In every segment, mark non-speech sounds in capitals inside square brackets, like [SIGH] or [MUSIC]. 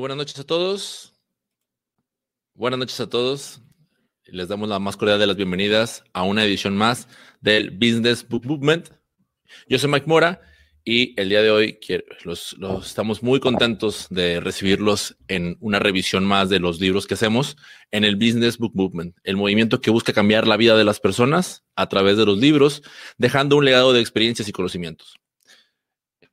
Buenas noches a todos. Buenas noches a todos. Les damos la más cordial de las bienvenidas a una edición más del Business Book Movement. Yo soy Mike Mora y el día de hoy los, estamos muy contentos de recibirlos en una revisión más de los libros que hacemos en el Business Book Movement, el movimiento que busca cambiar la vida de las personas a través de los libros, dejando un legado de experiencias y conocimientos.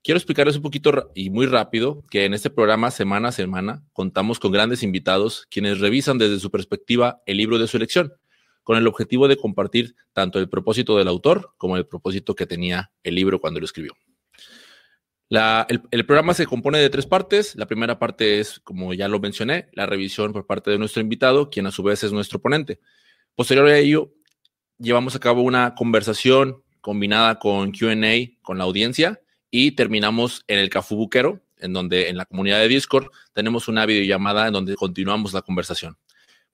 Quiero explicarles un poquito y muy rápido que en este programa semana a semana contamos con grandes invitados quienes revisan desde su perspectiva el libro de su elección, con el objetivo de compartir tanto el propósito del autor como el propósito que tenía el libro cuando lo escribió. el, el, programa se compone de tres partes. La primera parte es, como ya lo mencioné, la revisión por parte de nuestro invitado, quien a su vez es nuestro ponente. Posterior a ello, llevamos a cabo una conversación combinada con QA con la audiencia y terminamos en el Cafú Buquero, en donde en la comunidad de Discord tenemos una videollamada en donde continuamos la conversación.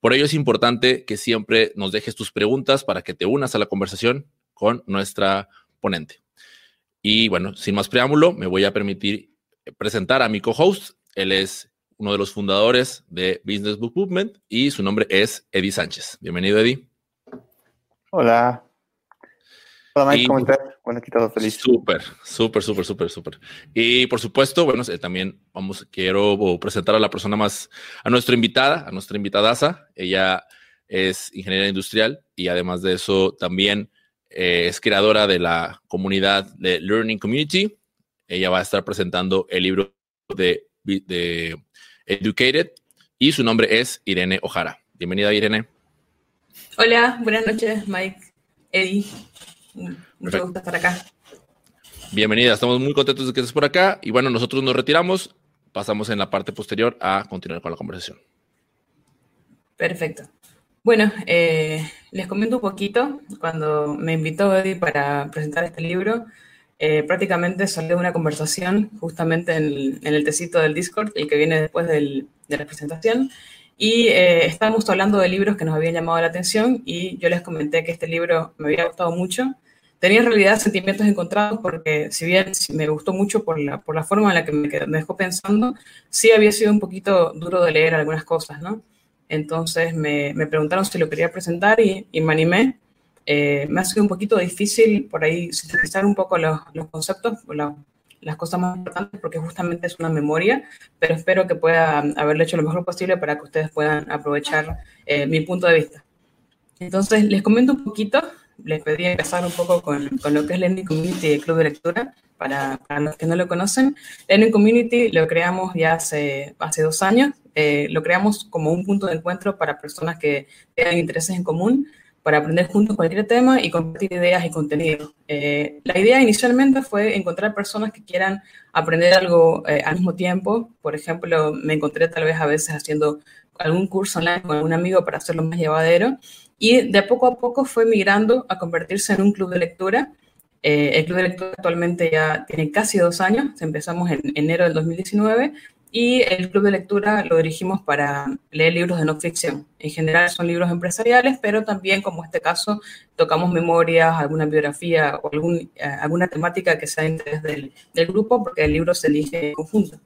Por ello es importante que siempre nos dejes tus preguntas para que te unas a la conversación con nuestra ponente. Y bueno, sin más preámbulo, me voy a permitir presentar a mi co-host. Él es uno de los fundadores de Business Book Movement y su nombre es Eddie Sánchez. Bienvenido, Eddie. Hola. Hola, Mike, ¿cómo estás? Bueno, aquí todo feliz. Súper, súper, súper, súper, súper. Y por supuesto, bueno, eh, también vamos, quiero presentar a la persona más, a nuestra invitada, a nuestra invitadaza. Ella es ingeniera industrial y además de eso también eh, es creadora de la comunidad de Learning Community. Ella va a estar presentando el libro de, de Educated y su nombre es Irene Ojara. Bienvenida, Irene. Hola, buenas noches, Mike, Eddie. Gusto estar acá. Bienvenida, estamos muy contentos de que estés por acá. Y bueno, nosotros nos retiramos, pasamos en la parte posterior a continuar con la conversación. Perfecto. Bueno, eh, les comento un poquito. Cuando me invitó Eddie para presentar este libro, eh, prácticamente salió una conversación justamente en el, tecito del Discord, el que viene después de la presentación. Y eh, estábamos hablando de libros que nos habían llamado la atención y yo les comenté que este libro me había gustado mucho tenía en realidad sentimientos encontrados porque si bien me gustó mucho por la, por la forma en la que me, dejó pensando, sí había sido un poquito duro de leer algunas cosas, ¿no? Entonces me, me preguntaron si lo quería presentar y, y me animé. Eh, me ha sido un poquito difícil por ahí sintetizar un poco los, los conceptos, las cosas más importantes, porque justamente es una memoria, pero espero que pueda haberlo hecho lo mejor posible para que ustedes puedan aprovechar eh, mi punto de vista. Entonces, les comento un poquito les pedí empezar un poco con, con, lo que es Learning Community y Club de Lectura, para, para, los que no lo conocen. Learning Community lo creamos ya hace, hace dos años, eh, lo creamos como un punto de encuentro para personas que tengan intereses en común, para aprender juntos cualquier tema y compartir ideas y contenido. Eh, la idea inicialmente fue encontrar personas que quieran aprender algo eh, al mismo tiempo. Por ejemplo, me encontré tal vez a veces haciendo algún curso online con algún amigo para hacerlo más llevadero y de poco a poco fue migrando a convertirse en un club de lectura. Eh, el club de lectura actualmente ya tiene casi dos años, empezamos en enero del 2019 y el club de lectura lo dirigimos para leer libros de no ficción. En general son libros empresariales, pero también, como este caso, tocamos memorias, alguna biografía o eh, alguna temática que sea interés del, del, grupo, porque el libro se elige en conjunto.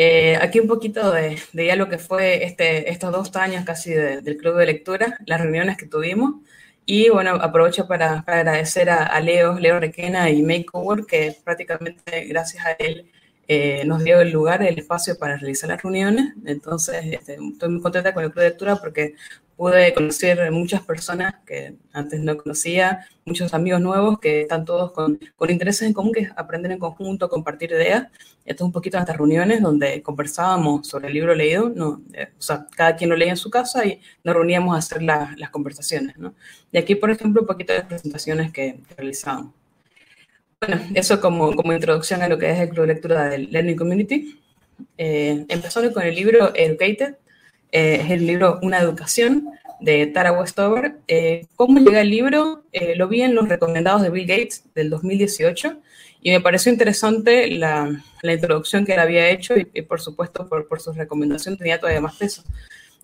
Eh, aquí un poquito de, de, ya lo que fue este, estos dos años casi del club de lectura, las reuniones que tuvimos. Y bueno, aprovecho para, para agradecer a, a, Leo, Leo Requena y Makeover, que prácticamente gracias a él eh, nos dio el lugar, el espacio para realizar las reuniones. Entonces, este, estoy muy contenta con el club de lectura porque pude conocer muchas personas que antes no conocía, muchos amigos nuevos que están todos con, con intereses en común, que aprender en conjunto, compartir ideas. Esto es un poquito estas reuniones donde conversábamos sobre el libro leído, no, eh, o sea, cada quien lo leía en su casa y nos reuníamos a hacer la, las conversaciones. ¿no? Y aquí, por ejemplo, un poquito de las presentaciones que, que realizábamos. Bueno, eso como, como introducción a lo que es el club de lectura del Learning Community. Eh, empezando con el libro Educated, eh, es el libro Una Educación de Tara Westover. Eh, ¿Cómo llega el libro? Eh, lo vi en los recomendados de Bill Gates del 2018 y me pareció interesante la, la introducción que él había hecho y, y por supuesto por, por, su recomendación tenía todavía más peso.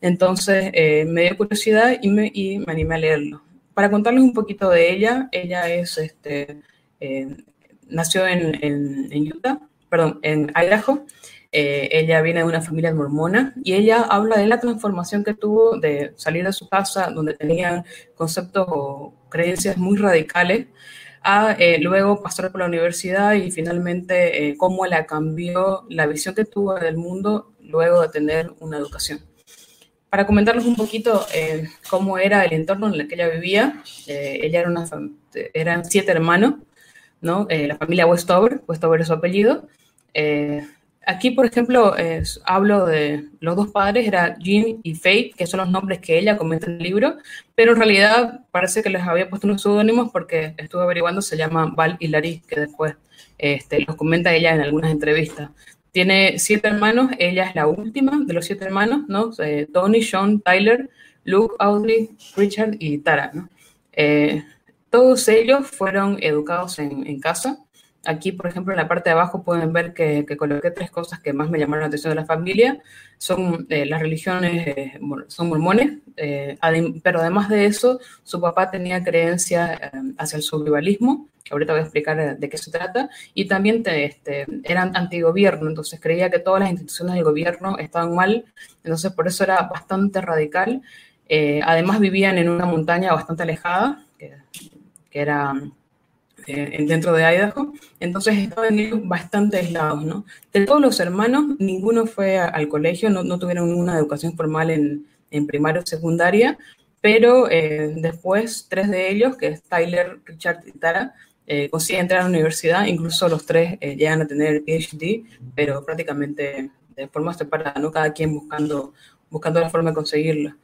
Entonces eh, me dio curiosidad y me, y me, animé a leerlo. Para contarles un poquito de ella, ella es, este, nació en, en, en Utah, perdón, en Idaho, Eh, ella viene de una familia mormona y ella habla de la transformación que tuvo de salir de su casa, donde tenían conceptos o creencias muy radicales, a eh, luego pasar por la universidad y finalmente eh, cómo la cambió la visión que tuvo del mundo luego de tener una educación. Para comentarles un poquito cómo era el entorno en el que ella vivía, ella era una, eran siete hermanos, ¿no? la familia Westover, Westover es su apellido, Aquí, por ejemplo, hablo de los dos padres, era Jean y Faith, que son los nombres que ella comenta en el libro, pero en realidad parece que les había puesto unos seudónimos porque estuve averiguando, se llama Val y Larry, que después este, los comenta ella en algunas entrevistas. Tiene siete hermanos, ella es la última de los siete hermanos, ¿no? Eh, Tony, Sean, Tyler, Luke, Audrey, Richard y Tara. Eh, todos ellos fueron educados en casa, Aquí, por ejemplo, en la parte de abajo pueden ver que, coloqué tres cosas que más me llamaron la atención de la familia. Son eh, las religiones, eh, son mormones, eh, pero además de eso, su papá tenía creencia hacia el survivalismo, que ahorita voy a explicar de qué se trata, y también este, eran antigobierno, entonces creía que todas las instituciones del gobierno estaban mal, entonces por eso era bastante radical. además vivían en una montaña bastante alejada, que era eh, dentro de Idaho, entonces estaban bastante aislados, ¿no? De todos los hermanos, ninguno fue al colegio, no, no tuvieron una educación formal en, en primaria o secundaria, pero eh, después tres de ellos, que es Tyler, Richard y Tara, eh, consiguen entrar a la universidad, incluso los tres llegan a tener PhD, pero prácticamente de forma separada, ¿no? Cada quien buscando, buscando la forma de conseguirlo.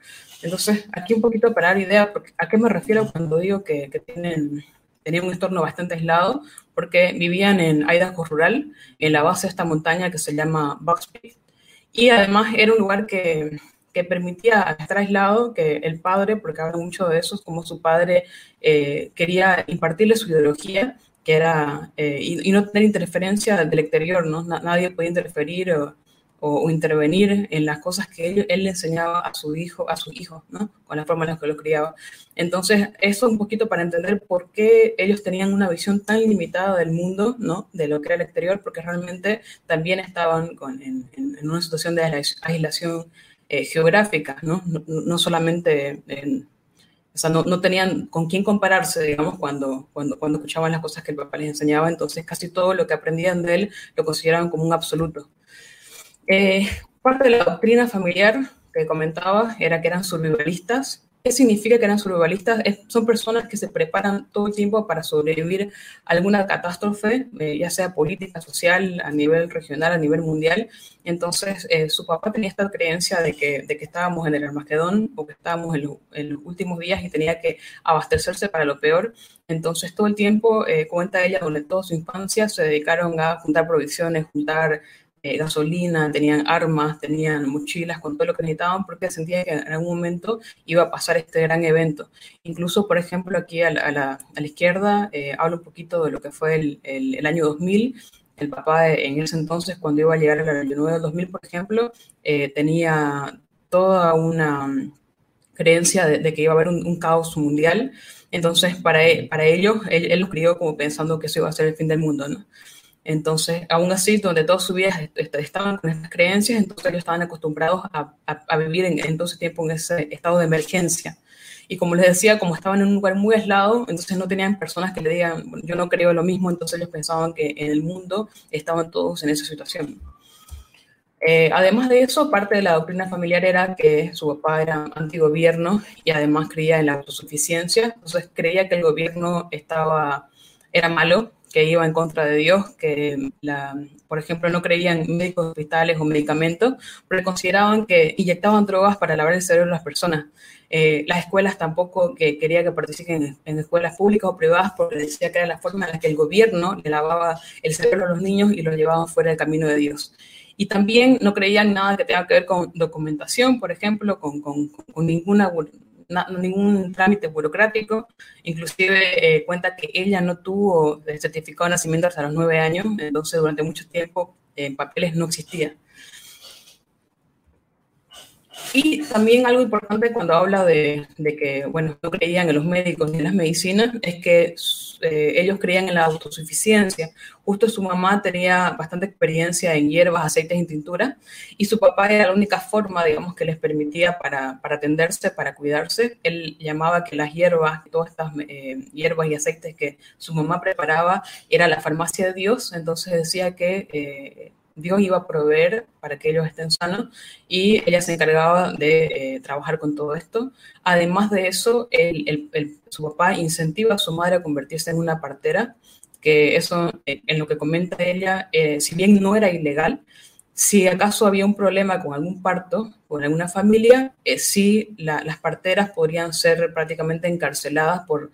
Entonces, aquí un poquito para dar idea, ¿a qué me refiero cuando digo que, que tienen tenían un entorno bastante aislado porque vivían en Idaho rural, en la base de esta montaña que se llama Bucks Y además era un lugar que, que, permitía estar aislado, que el padre, porque habla mucho de eso, como su padre eh, quería impartirle su ideología, que era, eh, y, no tener interferencia del exterior, ¿no? Nadie podía interferir o, intervenir en las cosas que él, él, le enseñaba a su hijo, a sus hijos, ¿no? Con la forma en la que lo criaba. Entonces, eso un poquito para entender por qué ellos tenían una visión tan limitada del mundo, ¿no? De lo que era el exterior, porque realmente también estaban con, en, en, una situación de aislación eh, geográfica, ¿no? No, no solamente en, o sea, no, no, tenían con quién compararse, digamos, cuando, cuando, cuando escuchaban las cosas que el papá les enseñaba, entonces casi todo lo que aprendían de él lo consideraban como un absoluto. Eh, parte de la doctrina familiar que comentaba era que eran survivalistas. ¿Qué significa que eran survivalistas? son personas que se preparan todo el tiempo para sobrevivir a alguna catástrofe, eh, ya sea política, social, a nivel regional, a nivel mundial. Entonces, eh, su papá tenía esta creencia de que, estábamos en el Armagedón o que estábamos en, los últimos días y tenía que abastecerse para lo peor. Entonces, todo el tiempo, cuenta ella, durante toda su infancia se dedicaron a juntar provisiones, juntar eh, gasolina, tenían armas, tenían mochilas con todo lo que necesitaban porque sentían que en algún momento iba a pasar este gran evento. Incluso, por ejemplo, aquí a la, izquierda eh, hablo un poquito de lo que fue el, año 2000. El papá en ese entonces, cuando iba a llegar el 9 del 2000, por ejemplo, eh, tenía toda una mm, creencia de, que iba a haber un, caos mundial. Entonces, para, él, para ellos, él, él, lo crió como pensando que eso iba a ser el fin del mundo, ¿no? Entonces, aún así, donde todos sus vidas estaban con estas creencias, entonces ellos estaban acostumbrados a, a, a vivir en, en todo ese tiempo en ese estado de emergencia. Y como les decía, como estaban en un lugar muy aislado, entonces no tenían personas que le digan, yo no creo lo mismo, entonces ellos pensaban que en el mundo estaban todos en esa situación. Eh, además de eso, parte de la doctrina familiar era que su papá era antigobierno y además creía en la autosuficiencia, entonces creía que el gobierno estaba, era malo que iba en contra de Dios, que, la, por ejemplo, no creían médicos hospitales o medicamentos, porque consideraban que inyectaban drogas para lavar el cerebro de las personas. Eh, las escuelas tampoco que quería que participen en, escuelas públicas o privadas porque decía que era la forma en la que el gobierno le lavaba el cerebro a los niños y los llevaba fuera del camino de Dios. Y también no creían nada que tenga que ver con documentación, por ejemplo, con, con, con ninguna na, ningún trámite burocrático, inclusive eh, cuenta que ella no tuvo el certificado de nacimiento hasta los nueve años, entonces durante mucho tiempo en eh, papeles no existía. Y también algo importante cuando habla de, que, bueno, no creían en los médicos ni en las medicinas, es que eh, ellos creían en la autosuficiencia. Justo su mamá tenía bastante experiencia en hierbas, aceites y tintura, y su papá era la única forma, digamos, que les permitía para, para atenderse, para cuidarse. Él llamaba que las hierbas, todas estas eh, hierbas y aceites que su mamá preparaba, era la farmacia de Dios, entonces decía que... Eh, Dios iba a proveer para que ellos estén sanos y ella se encargaba de eh, trabajar con todo esto. Además de eso, su papá incentiva a su madre a convertirse en una partera, que eso, eh, en lo que comenta ella, eh, si bien no era ilegal, si acaso había un problema con algún parto, con alguna familia, sí las parteras podrían ser prácticamente encarceladas por,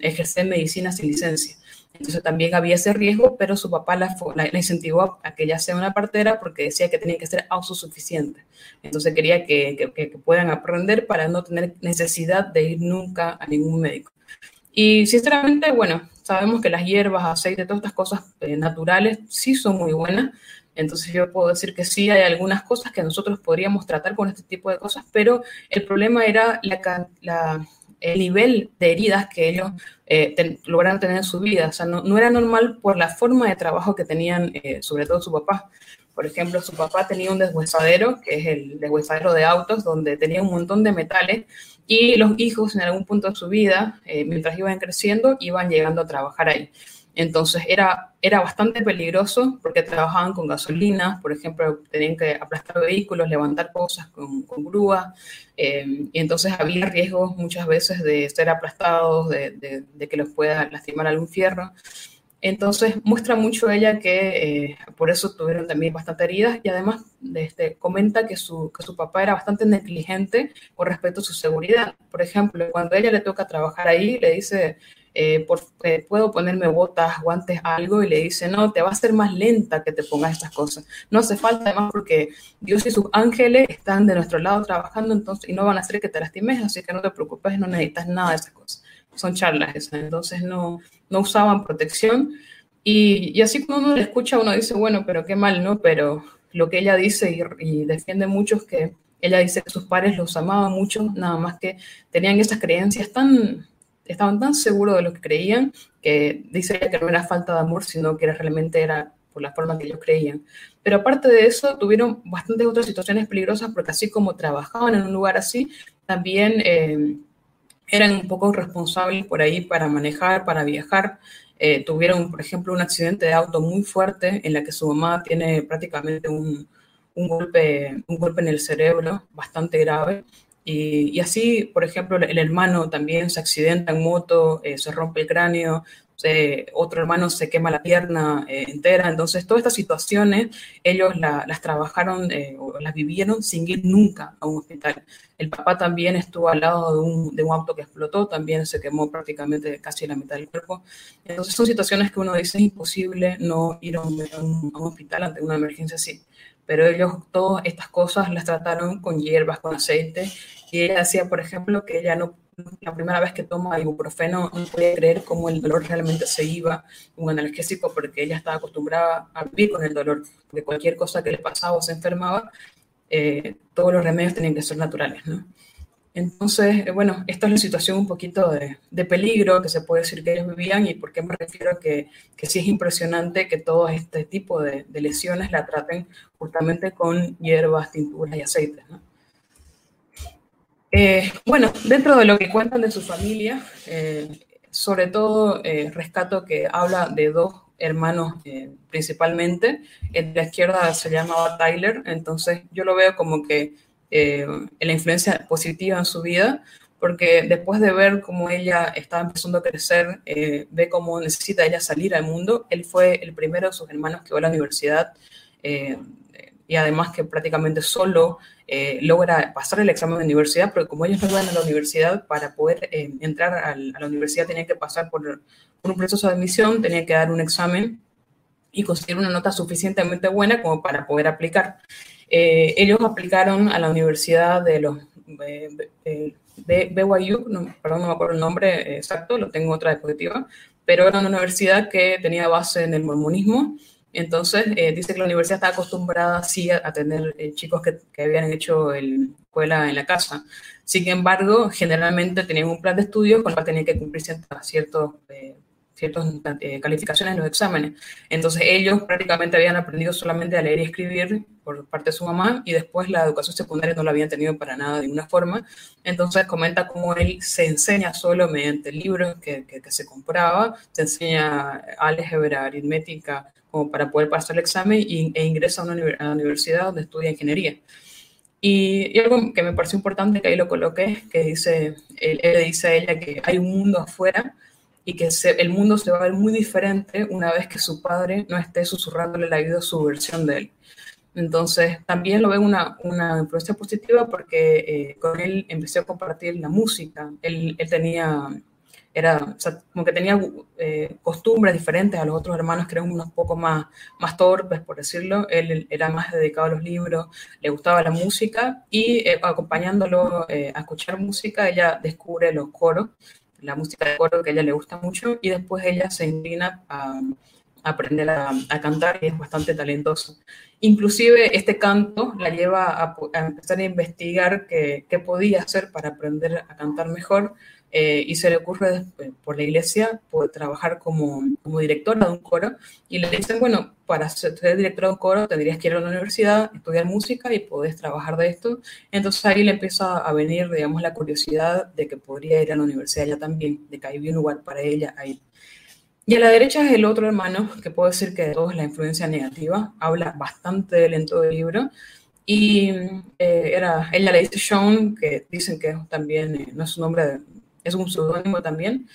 ejercer medicina sin licencia. Entonces también había ese riesgo, pero su papá la, incentivó a que ella sea una partera porque decía que tenía que ser autosuficiente. Entonces quería que, puedan aprender para no tener necesidad de ir nunca a ningún médico. Y sinceramente, bueno, sabemos que las hierbas, aceite, todas estas cosas eh, naturales sí son muy buenas. Entonces yo puedo decir que sí hay algunas cosas que nosotros podríamos tratar con este tipo de cosas, pero el problema era la, la el nivel de heridas que ellos eh, lograron tener en su vida. O sea, no, era normal por la forma de trabajo que tenían, eh, sobre todo su papá. Por ejemplo, su papá tenía un deshuesadero, que es el deshuesadero de autos, donde tenía un montón de metales y los hijos en algún punto de su vida, eh, mientras iban creciendo, iban llegando a trabajar ahí. Entonces era, era bastante peligroso porque trabajaban con gasolina, por ejemplo, tenían que aplastar vehículos, levantar cosas con, grúa, eh, y entonces había riesgos muchas veces de ser aplastados, de, que los pueda lastimar algún fierro. Entonces muestra mucho ella que eh, por eso tuvieron también bastante heridas y además este, comenta que su, que su papá era bastante negligente con respecto a su seguridad. Por ejemplo, cuando ella le toca trabajar ahí, le dice, eh, eh, puedo ponerme botas, guantes, algo, y le dice, no, te va a ser más lenta que te pongas estas cosas. No hace falta además porque Dios y sus ángeles están de nuestro lado trabajando entonces, y no van a hacer que te lastimes, así que no te preocupes, no necesitas nada de esas cosas. Son charlas esas, entonces no, no usaban protección. Y, y así cuando uno le escucha, uno dice, bueno, pero qué mal, ¿no? Pero lo que ella dice y, y defiende mucho es que ella dice que sus padres los amaban mucho, nada más que tenían esas creencias tan estaban tan seguros de lo que creían que dice que no era falta de amor, sino que realmente era por la forma que ellos creían. Pero aparte de eso, tuvieron bastantes otras situaciones peligrosas porque así como trabajaban en un lugar así, también eh, eran un poco responsables por ahí para manejar, para viajar. Eh, tuvieron, por ejemplo, un accidente de auto muy fuerte en la que su mamá tiene prácticamente un, un golpe, un golpe en el cerebro bastante grave y, así, por ejemplo, el hermano también se accidenta en moto, eh, se rompe el cráneo, otro hermano se quema la pierna eh, entera. Entonces, todas estas situaciones ellos las trabajaron eh, o las vivieron sin ir nunca a un hospital. El papá también estuvo al lado de un, de un auto que explotó, también se quemó prácticamente casi la mitad del cuerpo. Entonces, son situaciones que uno dice es imposible no ir a un, a un hospital ante una emergencia así pero ellos todas estas cosas las trataron con hierbas, con aceite, y ella decía, por ejemplo, que ella no, la primera vez que toma ibuprofeno no podía creer cómo el dolor realmente se iba, un analgésico, porque ella estaba acostumbrada a vivir con el dolor, porque cualquier cosa que le pasaba o se enfermaba, eh, todos los remedios tenían que ser naturales, ¿no? Entonces, eh, bueno, esta es la situación un poquito de, peligro que se puede decir que ellos vivían y por qué me refiero a que, que sí es impresionante que todo este tipo de, lesiones la traten justamente con hierbas, tinturas y aceites. Eh, bueno, dentro de lo que cuentan de su familia, eh, sobre todo rescato que habla de dos hermanos principalmente. El de la izquierda se llamaba Tyler, entonces yo lo veo como que eh, la influencia positiva en su vida, porque después de ver cómo ella estaba empezando a crecer, eh, ve cómo necesita ella salir al mundo, él fue el primero de sus hermanos que va a la universidad eh, y además que prácticamente solo logra pasar el examen de universidad, porque como ellos no van a la universidad, para poder entrar a la universidad tenía que pasar por, por un proceso de admisión, tenía que dar un examen y conseguir una nota suficientemente buena como para poder aplicar. Eh, ellos aplicaron a la Universidad de los eh, BYU, no, perdón, no me acuerdo el nombre exacto, lo tengo otra diapositiva, pero era una universidad que tenía base en el mormonismo. Entonces, eh, dice que la universidad está acostumbrada sí a, tener eh, chicos que, que, habían hecho el, escuela en la casa. Sin embargo, generalmente tenían un plan de estudio con el cual tenían que cumplir ciertos ciertas eh, calificaciones en los exámenes. Entonces ellos prácticamente habían aprendido solamente a leer y escribir por parte de su mamá y después la educación secundaria no la habían tenido para nada de ninguna forma. Entonces comenta cómo él se enseña solo mediante libros que, que, se compraba, se enseña álgebra, aritmética, para poder pasar el examen y, e ingresa a una a universidad donde estudia ingeniería. Y, algo que me pareció importante, que ahí lo coloqué, que dice, él, él dice a ella que hay un mundo afuera y que el mundo se va a ver muy diferente una vez que su padre no esté susurrándole la vida su versión de él. Entonces, también lo veo una, una influencia positiva porque eh, con él empecé a compartir la música. Él, él tenía, era, como que tenía eh, costumbres diferentes a los otros hermanos, que eran unos poco más, más torpes, por decirlo. Él era más dedicado a los libros, le gustaba la música y eh, acompañándolo a escuchar música, ella descubre los coros la música de coro que a ella le gusta mucho y después ella se inclina a, aprender a, cantar y es bastante talentoso. Inclusive este canto la lleva a, empezar a investigar qué, podía hacer para aprender a cantar mejor eh, y se le ocurre por la iglesia poder trabajar como, como, directora de un coro y le dicen, bueno, para ser, directora de un coro tendrías que ir a la universidad, estudiar música y podés trabajar de esto. Entonces ahí le empieza a venir, digamos, la curiosidad de que podría ir a la universidad ya también, de que había un lugar para ella ahí. Y a la derecha es el otro hermano, que puedo decir que de todos la influencia negativa, habla bastante del en todo el libro, y eh, era, ella le dice Sean, que dicen que también eh, no es su nombre es un pseudónimo también.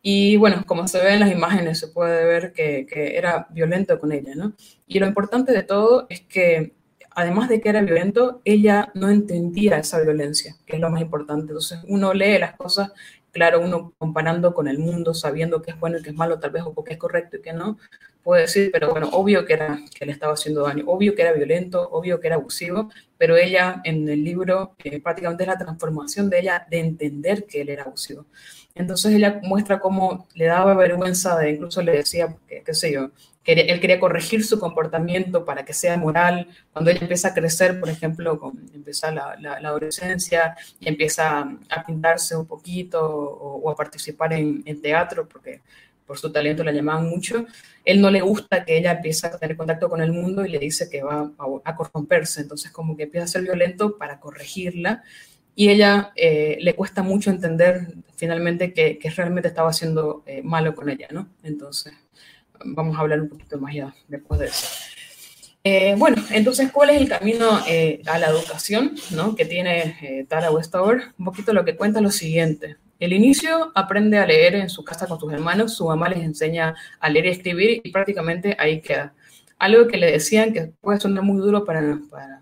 Y bueno, como se ve en las imágenes, se puede ver que, era violento con ella, ¿no? Y lo importante de todo es que, además de que era violento, ella no entendía esa violencia, que es lo más importante. Entonces, uno lee las cosas, claro, uno comparando con el mundo, sabiendo qué es bueno y qué es malo, tal vez, o qué es correcto y qué no, puede decir, pero bueno, obvio que, era, que le estaba haciendo daño, obvio que era violento, obvio que era abusivo, pero ella en el libro eh, prácticamente es la transformación de ella de entender que él era abusivo. Entonces ella muestra cómo le daba vergüenza de, incluso le decía, qué, sé yo, que él quería corregir su comportamiento para que sea moral. Cuando ella empieza a crecer, por ejemplo, con, empieza la, adolescencia y empieza a pintarse un poquito o, a participar en teatro, porque por su talento la llamaban mucho, él no le gusta que ella empiece a tener contacto con el mundo y le dice que va a, corromperse, entonces como que empieza a ser violento para corregirla y ella eh, le cuesta mucho entender finalmente que, realmente estaba haciendo eh, malo con ella, ¿no? Entonces, vamos a hablar un poquito más ya después de eso. Eh, bueno, entonces, ¿cuál es el camino a la educación ¿no? que tiene Tara Westover? Un poquito lo que cuenta lo siguiente. El inicio aprende a leer en su casa con sus hermanos, su mamá les enseña a leer y escribir y prácticamente ahí queda. Algo que le decían que puede sonar muy duro para, para,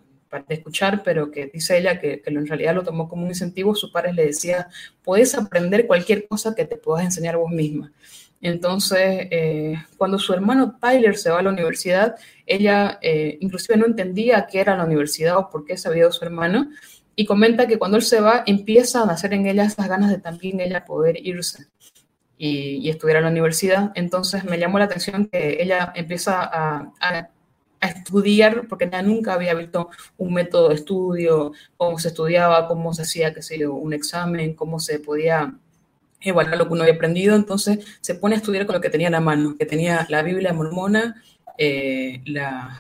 escuchar, pero que dice ella que, que, en realidad lo tomó como un incentivo, su padre le decía, puedes aprender cualquier cosa que te puedas enseñar vos misma. Entonces, eh, cuando su hermano Tyler se va a la universidad, ella eh, inclusive no entendía qué era la universidad o por qué se había ido su hermano, y comenta que cuando él se va, empieza a nacer en ella esas ganas de también ella poder irse y, estudiar a la universidad. Entonces me llamó la atención que ella empieza a, a, estudiar, porque nunca había visto un método de estudio, cómo se estudiaba, cómo se hacía, qué sé yo, un examen, cómo se podía evaluar lo que uno había aprendido. Entonces se pone a estudiar con lo que tenía en la mano, que tenía la Biblia mormona, eh,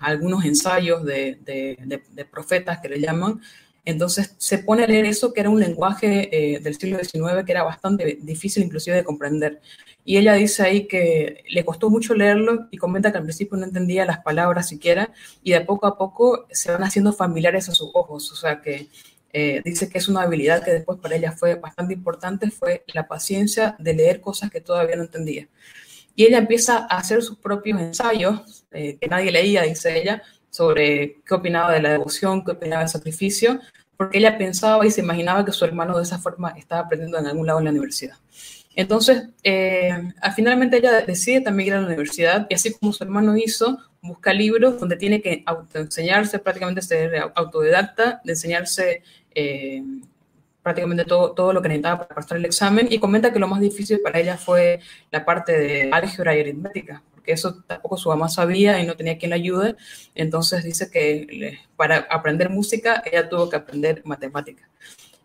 algunos ensayos de, de, de profetas que le llaman, entonces se pone a leer eso, que era un lenguaje eh, del siglo XIX que era bastante difícil inclusive de comprender. Y ella dice ahí que le costó mucho leerlo y comenta que al principio no entendía las palabras siquiera y de poco a poco se van haciendo familiares a sus ojos. O sea que eh, dice que es una habilidad que después para ella fue bastante importante, fue la paciencia de leer cosas que todavía no entendía. Y ella empieza a hacer sus propios ensayos, eh, que nadie leía, dice ella, sobre qué opinaba de la devoción, qué opinaba del sacrificio, porque ella pensaba y se imaginaba que su hermano de esa forma estaba aprendiendo en algún lado en la universidad. Entonces, eh, finalmente ella decide también ir a la universidad y así como su hermano hizo, busca libros donde tiene que enseñarse, prácticamente ser autodidacta, de enseñarse eh, prácticamente todo, todo lo que necesitaba para pasar el examen y comenta que lo más difícil para ella fue la parte de álgebra y aritmética, que eso tampoco su mamá sabía y no tenía quien la ayude. Entonces dice que para aprender música ella tuvo que aprender matemática.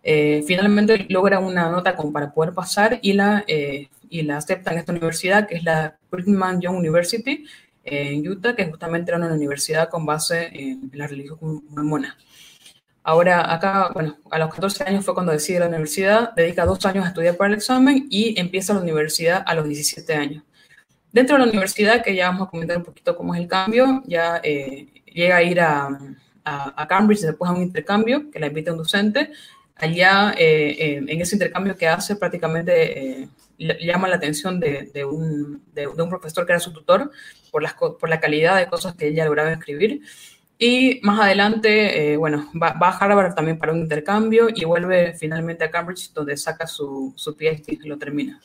Eh, finalmente logra una nota para poder pasar y la, eh, y la acepta en esta universidad, que es la Brigham Young University en Utah, que justamente era una universidad con base en la religión mormona. Ahora, acá, bueno, a los 14 años fue cuando decide la universidad, dedica dos años a estudiar para el examen y empieza la universidad a los 17 años. Dentro de la universidad, que ya vamos a comentar un poquito cómo es el cambio, ya eh, llega a ir a, a, Cambridge después a un intercambio que la invita un docente. Allá, eh, eh, en ese intercambio que hace, prácticamente llama la atención de, un, de, un, profesor que era su tutor por, las, por la calidad de cosas que ella lograba escribir. Y más adelante, eh, bueno, va, a Harvard también para un intercambio y vuelve finalmente a Cambridge, donde saca su, su PhD y lo termina.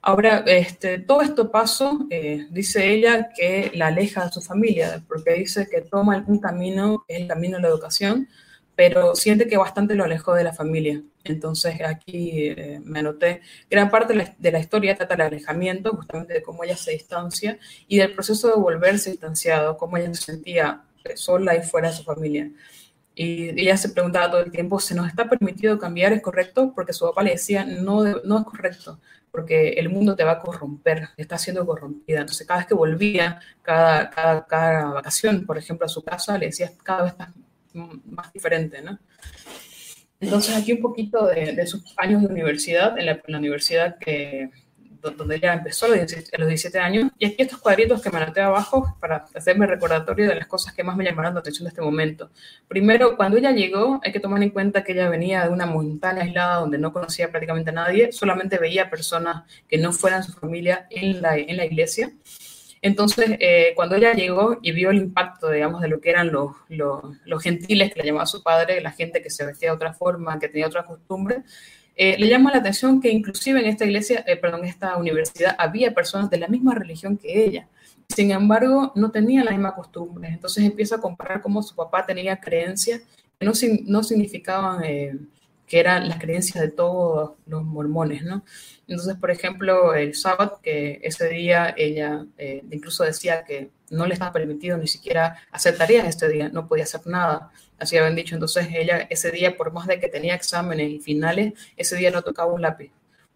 Ahora, este, todo esto paso, eh, dice ella, que la aleja de su familia, porque dice que toma algún camino, el camino de la educación, pero siente que bastante lo alejó de la familia. Entonces aquí eh, me anoté, gran parte de la, historia trata del alejamiento, justamente de cómo ella se distancia y del proceso de volverse distanciado, cómo ella se sentía sola y fuera de su familia. Y ella se preguntaba todo el tiempo, ¿se nos está permitido cambiar? ¿Es correcto? Porque su papá le decía, no, no es correcto, porque el mundo te va a corromper, está siendo corrompida. Entonces cada vez que volvía, cada, cada, cada vacación, por ejemplo, a su casa, le decía, cada vez estás más diferente, ¿no? Entonces aquí un poquito de, sus años de universidad, en la, universidad que, donde ella empezó a los, 17, años, y aquí estos cuadritos que me anoté abajo para hacerme recordatorio de las cosas que más me llamaron la atención en este momento. Primero, cuando ella llegó, hay que tomar en cuenta que ella venía de una montaña aislada donde no conocía prácticamente a nadie, solamente veía personas que no fueran su familia en la, en la iglesia. Entonces, eh, cuando ella llegó y vio el impacto, digamos, de lo que eran los, los, gentiles que le llamaba su padre, la gente que se vestía de otra forma, que tenía otras costumbres, eh, le llama la atención que inclusive en esta iglesia, eh, perdón, esta universidad había personas de la misma religión que ella. Sin embargo, no tenían la misma costumbre. Entonces empieza a comparar cómo su papá tenía creencias que no, no significaban que eran las creencias de todos los mormones, ¿no? Entonces, por ejemplo, el sábado, que ese día ella eh, incluso decía que no le estaba permitido ni siquiera hacer tareas este día, no podía hacer nada, así habían dicho. Entonces, ella ese día, por más de que tenía exámenes y finales, ese día no tocaba un lápiz,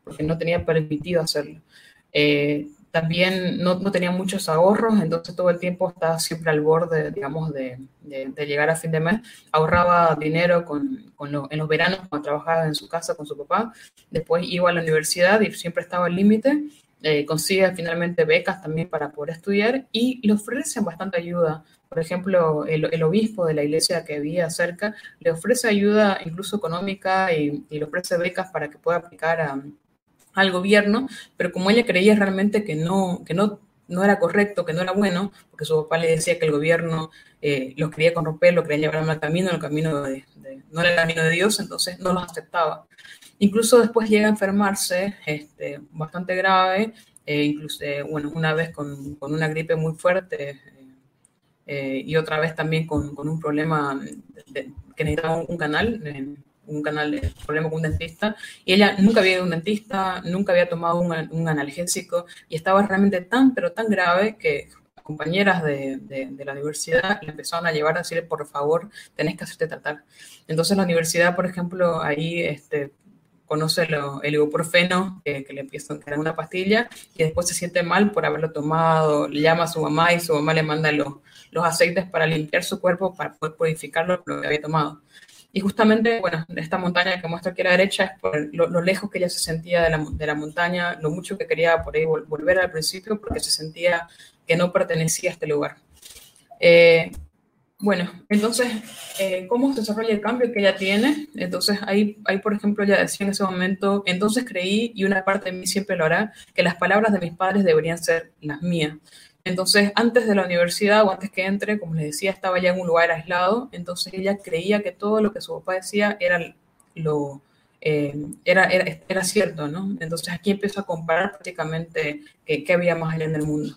porque no tenía permitido hacerlo. Eh, también no, no, tenía muchos ahorros, entonces todo el tiempo estaba siempre al borde, digamos, de, de, llegar a fin de mes. Ahorraba dinero con, con en los veranos cuando trabajaba en su casa con su papá. Después iba a la universidad y siempre estaba al límite. Eh, consigue finalmente becas también para poder estudiar y le ofrecen bastante ayuda. Por ejemplo, el, el, obispo de la iglesia que había cerca le ofrece ayuda incluso económica y, y le ofrece becas para que pueda aplicar a, al gobierno, pero como ella creía realmente que no, que no, no era correcto, que no era bueno, porque su papá le decía que el gobierno eh, los quería corromper, lo quería llevar al camino, el camino de, no era el camino de Dios, entonces no los aceptaba. Incluso después llega a enfermarse este, bastante grave, eh, incluso, eh, bueno, una vez con, con, una gripe muy fuerte eh, y otra vez también con, con un problema que necesitaba un canal un canal de problema con un dentista, y ella nunca había ido a un dentista, nunca había tomado un, analgésico, y estaba realmente tan, pero tan grave que compañeras de, la universidad le empezaron a llevar a decirle, por favor, tenés que hacerte tratar. Entonces la universidad, por ejemplo, ahí este, conoce el ibuprofeno, que, le empiezan a dar una pastilla, y después se siente mal por haberlo tomado, llama a su mamá y su mamá le manda los, los aceites para limpiar su cuerpo, para poder purificarlo lo que había tomado. Y justamente, bueno, esta montaña que muestra a la derecha es por lo, lejos que ella se sentía de la, de la, montaña, lo mucho que quería por ahí volver al principio porque se sentía que no pertenecía a este lugar. Eh, bueno, entonces, eh, ¿cómo se desarrolla el cambio que ella tiene? Entonces, ahí, ahí, por ejemplo, ella decía en ese momento, entonces creí, y una parte de mí siempre lo hará, que las palabras de mis padres deberían ser las mías. Entonces, antes de la universidad o antes que entre, como les decía, estaba ya en un lugar aislado, entonces ella creía que todo lo que su papá decía era lo, eh, era, era, cierto, ¿no? Entonces aquí empezó a comparar prácticamente qué, había más allá en el mundo.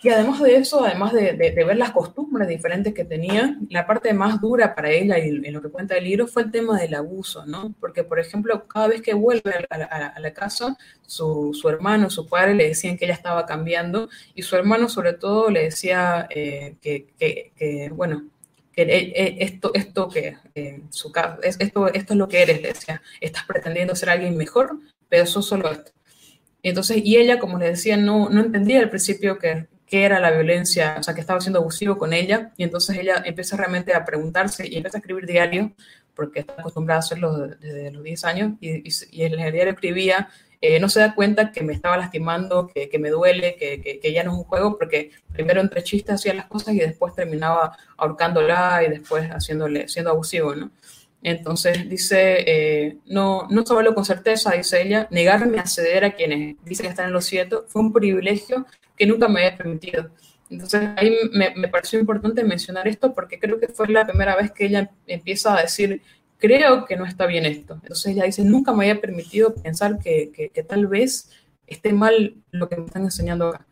Y además de eso, además de, ver las costumbres diferentes que tenía, la parte más dura para ella y en lo que cuenta el libro fue el tema del abuso, ¿no? Porque, por ejemplo, cada vez que vuelve a la, casa, su, hermano, su padre le decían que ella estaba cambiando y su hermano sobre todo le decía eh, que, bueno, que eh, eh, esto, esto que su esto, esto es lo que eres, decía, estás pretendiendo ser alguien mejor, pero eso solo esto. Entonces, y ella, como le decía, no, no entendía al principio que qué era la violencia, o sea, que estaba siendo abusivo con ella, y entonces ella empieza realmente a preguntarse y empieza a escribir diario, porque está acostumbrada a hacerlo desde los 10 años, y, y, en el diario escribía, eh, no se da cuenta que me estaba lastimando, que, que me duele, que, que, ya no es un juego, porque primero entre chistes hacía las cosas y después terminaba ahorcándola y después haciéndole, siendo abusivo, ¿no? Entonces dice, eh, no, no saberlo con certeza, dice ella, negarme a ceder a quienes dicen que están en lo cierto fue un privilegio que nunca me había permitido. Entonces ahí me, me, pareció importante mencionar esto porque creo que fue la primera vez que ella empieza a decir, creo que no está bien esto. Entonces ella dice, nunca me había permitido pensar que, que, tal vez esté mal lo que me están enseñando acá.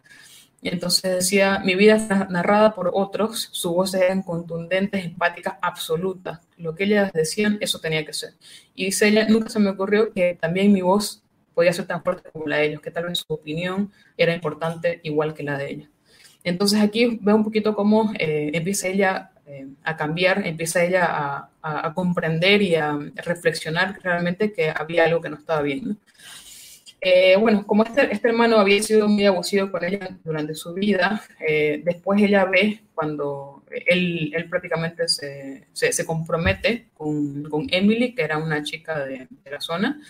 Entonces decía, mi vida está narrada por otros, su voz eran contundentes, empáticas, absolutas. Lo que ellas decían, eso tenía que ser. Y dice ella, nunca se me ocurrió que también mi voz podía ser tan fuerte como la de ellos, que tal vez su opinión era importante igual que la de ella. Entonces aquí veo un poquito cómo eh, empieza ella eh, a cambiar, empieza ella a, a, comprender y a reflexionar realmente que había algo que no estaba bien. Eh, bueno, como este, este, hermano había sido muy abusivo con ella durante su vida, después ella ve cuando él, él prácticamente se, se, compromete con, con, Emily, que era una chica de, de la zona,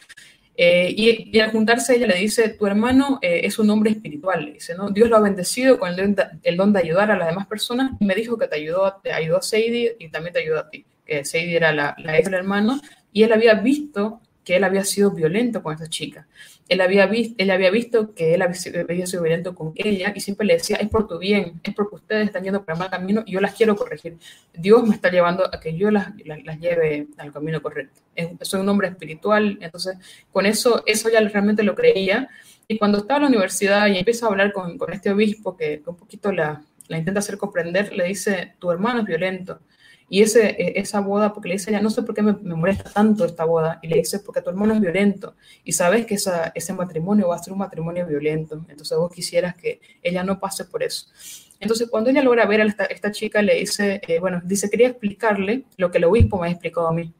eh, y, al juntarse ella le dice, tu hermano eh, es un hombre espiritual, dice, ¿no? Dios lo ha bendecido con el, don de ayudar a las demás personas y me dijo que te ayudó, te ayudó a Sadie y también te ayudó a ti, que Sadie era la, la hija del hermano y él había visto que él había sido violento con esa chica. Él había, él había visto que él había sido violento con ella y siempre le decía, es por tu bien, es porque ustedes están yendo por el mal camino y yo las quiero corregir. Dios me está llevando a que yo las, las, lleve al camino correcto. soy un hombre espiritual, entonces con eso, eso ya realmente lo creía. Y cuando estaba en la universidad y empieza a hablar con, con este obispo que, que un poquito la, la intenta hacer comprender, le dice, tu hermano es violento y ese, e, esa boda, porque le dice ella, no sé por qué me, molesta tanto esta boda, y le dice, porque tu hermano es violento, y sabes que esa, ese matrimonio va a ser un matrimonio violento, entonces vos quisieras que ella no pase por eso. Entonces, cuando ella logra ver a esta, esta chica, le dice, eh, bueno, dice, quería explicarle lo que el obispo me ha explicado a mí,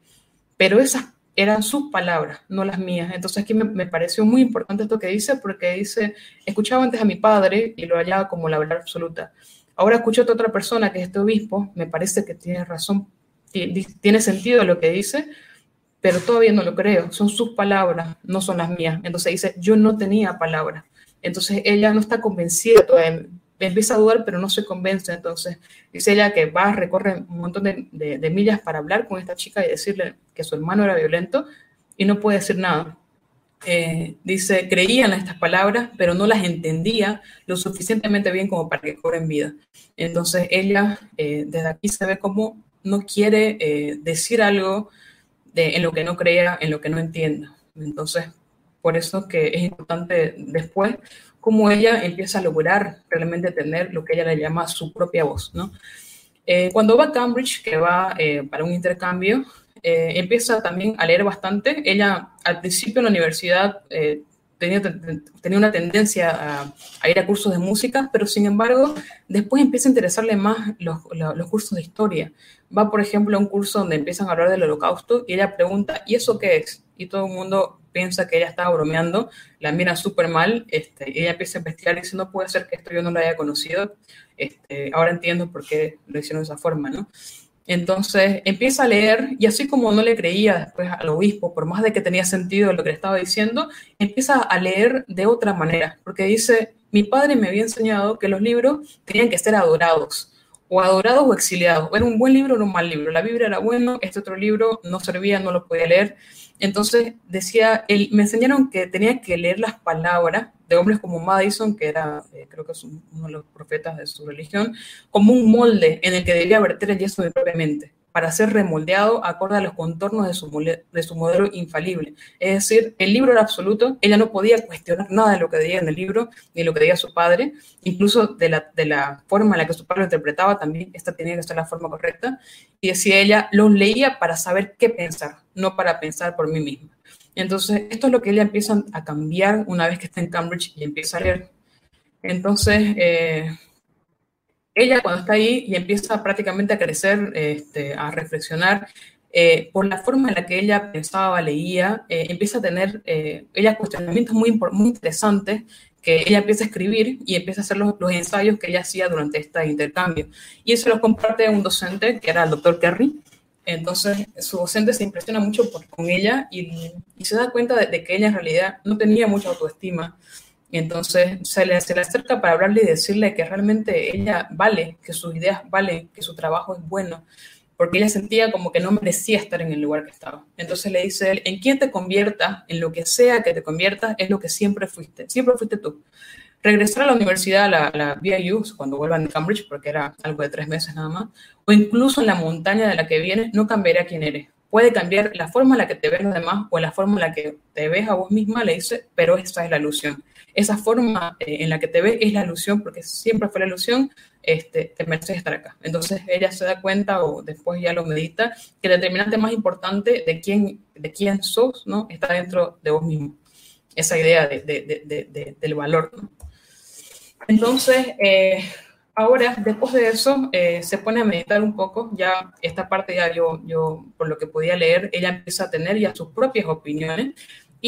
pero esas eran sus palabras, no las mías. Entonces aquí me, me, pareció muy importante esto que dice, porque dice, escuchaba antes a mi padre y lo hallaba como la verdad absoluta. Ahora escucho a otra persona que es este obispo, me parece que tiene razón, tiene sentido lo que dice, pero todavía no lo creo, son sus palabras, no son las mías. Entonces dice, yo no tenía palabras. Entonces ella no está convencida todavía, empieza a dudar, pero no se convence. Entonces dice ella que va, recorre un montón de millas para hablar con esta chica y decirle que su hermano era violento y no puede decir nada. Eh, dice, creían estas palabras, pero no las entendía lo suficientemente bien como para que cobren vida. Entonces ella eh, desde aquí se ve como no quiere eh, decir algo de, en lo que no crea, en lo que no entienda. Entonces, por eso que es importante después cómo ella empieza a lograr realmente tener lo que ella le llama su propia voz, ¿no? cuando va a Cambridge, que va para un intercambio, eh, empieza también a leer bastante. Ella al principio en la universidad eh, tenía, tenía, una tendencia a, ir a cursos de música, pero sin embargo después empieza a interesarle más los, los, cursos de historia. Va, por ejemplo, a un curso donde empiezan a hablar del holocausto y ella pregunta, ¿y eso qué es? Y todo el mundo piensa que ella estaba bromeando, la mira súper mal, este, y ella empieza a investigar y dice, no puede ser que esto yo no lo haya conocido, este, ahora entiendo por qué lo hicieron de esa forma, ¿no? Entonces empieza a leer y así como no le creía después al obispo, por más de que tenía sentido lo que le estaba diciendo, empieza a leer de otra manera, porque dice, mi padre me había enseñado que los libros tenían que ser adorados, o adorados o exiliados. Era un buen libro o un mal libro. La Biblia era bueno, este otro libro no servía, no lo podía leer. Entonces decía, él, me enseñaron que tenía que leer las palabras de hombres como Madison, que era, eh, creo que es uno de los profetas de su religión, como un molde en el que debía verter el yeso de propia mente, para ser remoldeado acorde a los contornos de su, de su modelo infalible. Es decir, el libro era absoluto, ella no podía cuestionar nada de lo que decía en el libro, ni lo que decía su padre, incluso de la, de la forma en la que su padre lo interpretaba, también esta tenía que ser la forma correcta. Y decía ella, los leía para saber qué pensar, no para pensar por mí misma. Entonces, esto es lo que ella empieza a cambiar una vez que está en Cambridge y empieza a leer. Entonces, eh, ella cuando está ahí y empieza prácticamente a crecer, este, a reflexionar, eh, por la forma en la que ella pensaba, leía, eh, empieza a tener ella cuestionamientos muy, muy interesantes que ella empieza a escribir y empieza a hacer los, los, ensayos que ella hacía durante este intercambio. Y eso lo comparte un docente, que era el doctor Kerry, entonces, su docente se impresiona mucho con ella y, se da cuenta de, que ella en realidad no tenía mucha autoestima. Y entonces se le, se le acerca para hablarle y decirle que realmente ella vale, que sus ideas valen, que su trabajo es bueno, porque ella sentía como que no merecía estar en el lugar que estaba. Entonces le dice él, en quién te conviertas, en lo que sea que te conviertas, es lo que siempre fuiste, siempre fuiste tú regresar a la universidad, a la, la BYU, cuando vuelvan a Cambridge, porque era algo de tres meses nada más, o incluso en la montaña de la que vienes, no cambiará quién eres. Puede cambiar la forma en la que te ves los demás o la forma en la que te ves a vos misma, le dice, pero esa es la ilusión. Esa forma eh, en la que te ves es la ilusión, porque siempre fue la ilusión, este, te mereces estar acá. Entonces ella se da cuenta, o después ya lo medita, que el determinante más importante de quién, de quién sos, ¿no? Está dentro de vos mismo. Esa idea de, de, del valor, ¿no? Entonces, eh, ahora, después de eso, eh, se pone a meditar un poco, ya esta parte ya yo, yo, por lo que podía leer, ella empieza a tener ya sus propias opiniones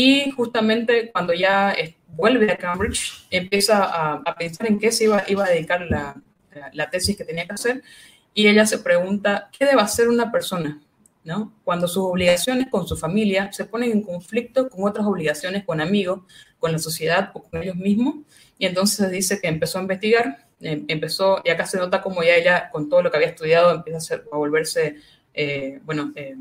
y justamente cuando ya vuelve a Cambridge, empieza a, pensar en qué se iba, iba a dedicar la, la, tesis que tenía que hacer y ella se pregunta, ¿qué debe hacer una persona? ¿no? Cuando sus obligaciones con su familia se ponen en conflicto con otras obligaciones con amigos, con la sociedad o con ellos mismos y entonces dice que empezó a investigar, em, empezó, y acá se nota como ya ella, con todo lo que había estudiado, empieza a, volverse, eh, bueno, eh,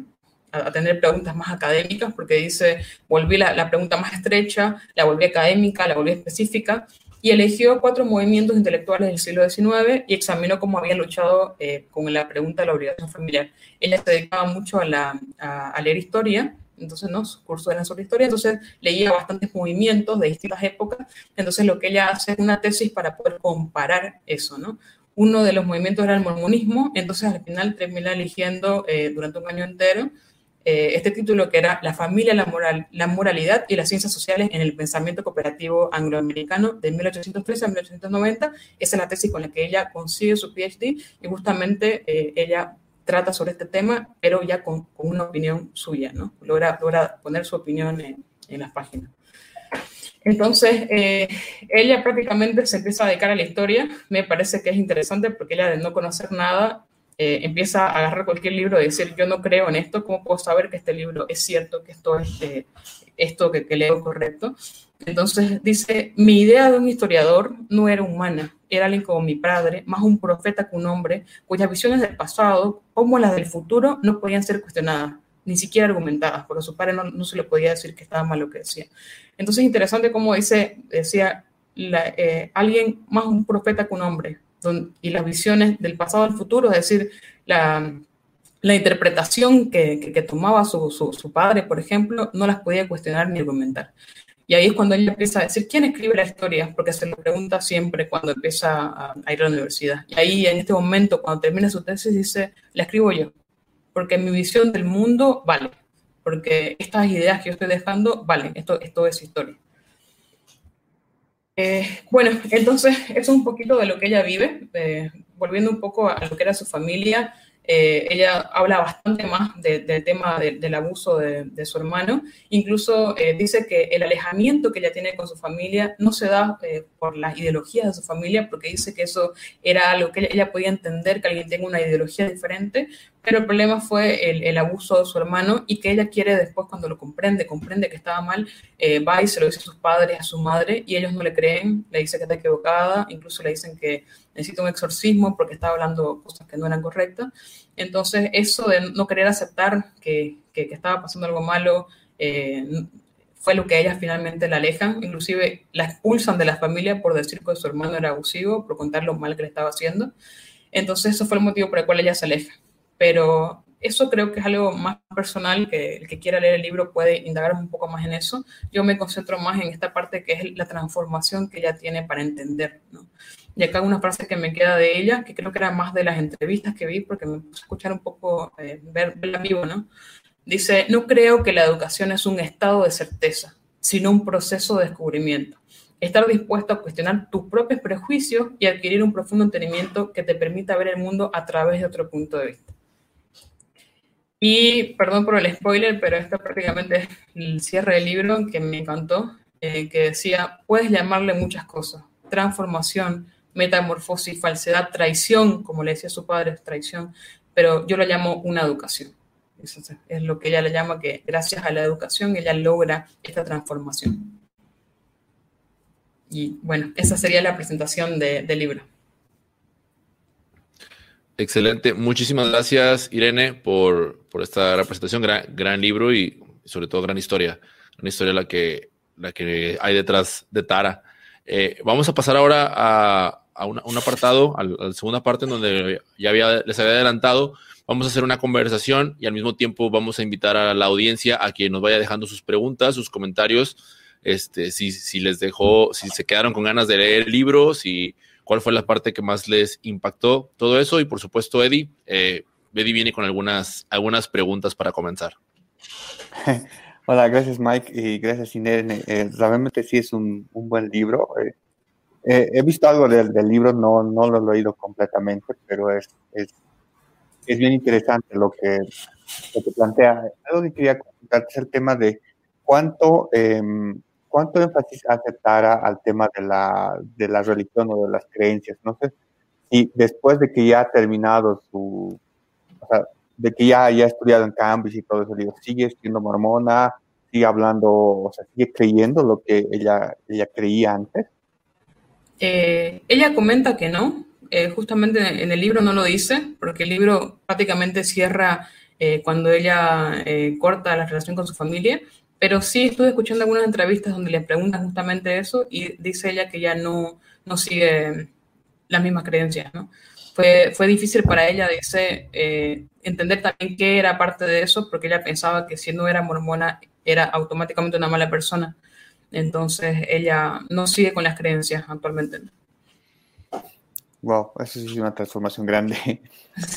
a, tener preguntas más académicas, porque dice, volví la, la, pregunta más estrecha, la volví académica, la volví específica, y eligió cuatro movimientos intelectuales del siglo XIX y examinó cómo habían luchado eh, con la pregunta de la obligación familiar. Ella se dedicaba mucho a, la, a leer historia, entonces, ¿no? Su curso era sobre historia, entonces leía bastantes movimientos de distintas épocas, entonces lo que ella hace es una tesis para poder comparar eso, ¿no? Uno de los movimientos era el mormonismo, entonces al final termina eligiendo eh, durante un año entero eh, este título que era La familia, la, moral, la moralidad y las ciencias sociales en el pensamiento cooperativo angloamericano de 1813 a 1890. Esa es la tesis con la que ella consigue su PhD y justamente eh, ella trata sobre este tema, pero ya con, con una opinión suya, ¿no? Logra, logra poner su opinión en, en las páginas. Entonces, eh, ella prácticamente se empieza a dedicar a la historia. Me parece que es interesante porque ella de no conocer nada eh, empieza a agarrar cualquier libro y decir, yo no creo en esto, ¿cómo puedo saber que este libro es cierto, que esto es eh, esto que, que leo correcto? Entonces dice, mi idea de un historiador no era humana, era alguien como mi padre, más un profeta que un hombre, cuyas visiones del pasado, como las del futuro, no podían ser cuestionadas, ni siquiera argumentadas, porque su padre no, no se le podía decir que estaba mal lo que decía. Entonces es interesante cómo dice, decía, eh, alguien más un profeta que un hombre, y las visiones del pasado al futuro, es decir, la, la interpretación que, que, que tomaba su, su, su, padre, por ejemplo, no las podía cuestionar ni argumentar. Y ahí es cuando ella empieza a decir, ¿quién escribe la historia? Porque se lo pregunta siempre cuando empieza a, a, ir a la universidad. Y ahí en este momento, cuando termina su tesis, dice, la escribo yo, porque mi visión del mundo vale, porque estas ideas que yo estoy dejando valen, esto, esto es historia. Eh, bueno, entonces es un poquito de lo que ella vive, eh, volviendo un poco a lo que era su familia. Eh, ella habla bastante más de, del tema de, del abuso de, su hermano. Incluso dice que el alejamiento que ella tiene con su familia no se da por las ideologías de su familia, porque dice que eso era algo que ella, podía entender, que alguien tenga una ideología diferente, pero el problema fue el, el, abuso de su hermano y que ella quiere después, cuando lo comprende, comprende que estaba mal, eh, va y se lo dice a sus padres, a su madre, y ellos no le creen, le dice que está equivocada, incluso le dicen que necesita un exorcismo porque estaba hablando cosas que no eran correctas. Entonces, eso de no querer aceptar que, que, que estaba pasando algo malo, eh, fue lo que a ella finalmente la alejan, inclusive la expulsan de la familia por decir que su hermano era abusivo, por contar lo mal que le estaba haciendo. Entonces, eso fue el motivo por el cual ella se aleja. Pero eso creo que es algo más personal, que el que quiera leer el libro puede indagar un poco más en eso. Yo me concentro más en esta parte que es la transformación que ella tiene para entender. ¿no? Y acá una frase que me queda de ella, que creo que era más de las entrevistas que vi, porque me puse a escuchar un poco, eh, ver, verla vivo, ¿no? Dice, no creo que la educación es un estado de certeza, sino un proceso de descubrimiento. Estar dispuesto a cuestionar tus propios prejuicios y adquirir un profundo entendimiento que te permita ver el mundo a través de otro punto de vista. Y perdón por el spoiler, pero esto prácticamente es el cierre del libro que me encantó, eh, que decía, puedes llamarle muchas cosas, transformación, metamorfosis, falsedad, traición, como le decía su padre, traición, pero yo lo llamo una educación. Eso es lo que ella le llama que gracias a la educación ella logra esta transformación. Y bueno, esa sería la presentación del libro. Excelente. Muchísimas gracias, Irene, por, esta presentación. Gran, libro y sobre todo gran historia. Una historia la que, la que hay detrás de Tara. Eh, vamos a pasar ahora a, un apartado, a la segunda parte, en donde ya había, les había adelantado. Vamos a hacer una conversación y al mismo tiempo vamos a invitar a la audiencia a que nos vaya dejando sus preguntas, sus comentarios. Este, si, si les dejó, si se quedaron con ganas de leer libros, si cuál fue la parte que más les impactó, todo eso. Y por supuesto, Eddie, eh, Eddie viene con algunas, algunas preguntas para comenzar. [LAUGHS] Hola, gracias Mike y gracias Inés. Eh, realmente sí es un, un buen libro. Eh, eh, he visto algo del, del, libro, no, no lo he leído completamente, pero es, es, es bien interesante lo que, lo que plantea. Algo que quería comentar es el tema de cuánto em, ¿cuánto énfasis aceptara al tema de la, de la religión o de las creencias? No sé si después de que ya ha terminado su, o sea, de que ya haya estudiado en Cambridge y todo eso, digo, sigue siendo mormona, sigue hablando, o sea, sigue creyendo lo que ella, ella creía antes. Eh, ella comenta que no, eh, justamente en el libro no lo dice, porque el libro prácticamente cierra eh, cuando ella corta la relación con su familia pero sí estuve escuchando algunas entrevistas donde le preguntan justamente eso y dice ella que ya no, no sigue las mismas creencias, ¿no? Fue, fue difícil para ella, dice, eh, entender también qué era parte de eso, porque ella pensaba que si no era mormona era automáticamente una mala persona. Entonces ella no sigue con las creencias actualmente. Wow, eso sí es una transformación grande.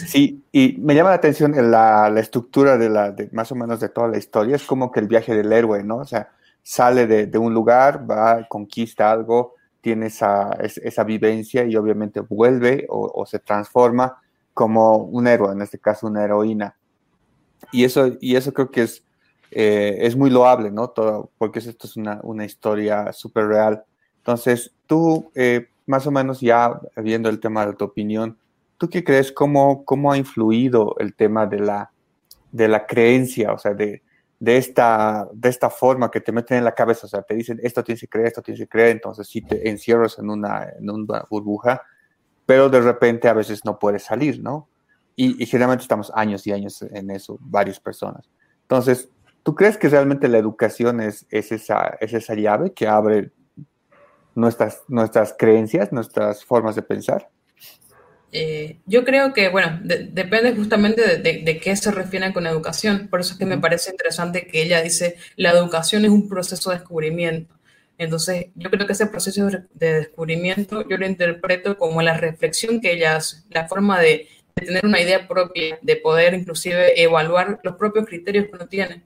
Sí, y me llama la atención la, estructura de la, más o menos de toda la historia. Es como que el viaje del héroe, ¿no? O sea, sale de, un lugar, va, conquista algo, tiene esa, esa vivencia y obviamente vuelve o, o, se transforma como un héroe, en este caso una heroína. Y eso, y eso creo que es, eh, es muy loable, ¿no? Todo, porque esto es una, una historia súper real. Entonces, tú, eh, más o menos ya viendo el tema de tu opinión, ¿tú qué crees? ¿Cómo, cómo ha influido el tema de la, de la creencia? O sea, de, de, esta, de esta forma que te meten en la cabeza, o sea, te dicen esto tienes que creer, esto tienes que creer, entonces sí te encierras en una, en una burbuja, pero de repente a veces no puedes salir, ¿no? Y, y, generalmente estamos años y años en eso, varias personas. Entonces, ¿tú crees que realmente la educación es, es, esa, es esa llave que abre nuestras, nuestras creencias, nuestras formas de pensar? Eh, yo creo que, bueno, de, depende justamente de, de, de, qué se refiere con educación. Por eso es que me parece interesante que ella dice, la educación es un proceso de descubrimiento. Entonces, yo creo que ese proceso de descubrimiento yo lo interpreto como la reflexión que ella hace, la forma de, de tener una idea propia, de poder inclusive evaluar los propios criterios que uno tiene.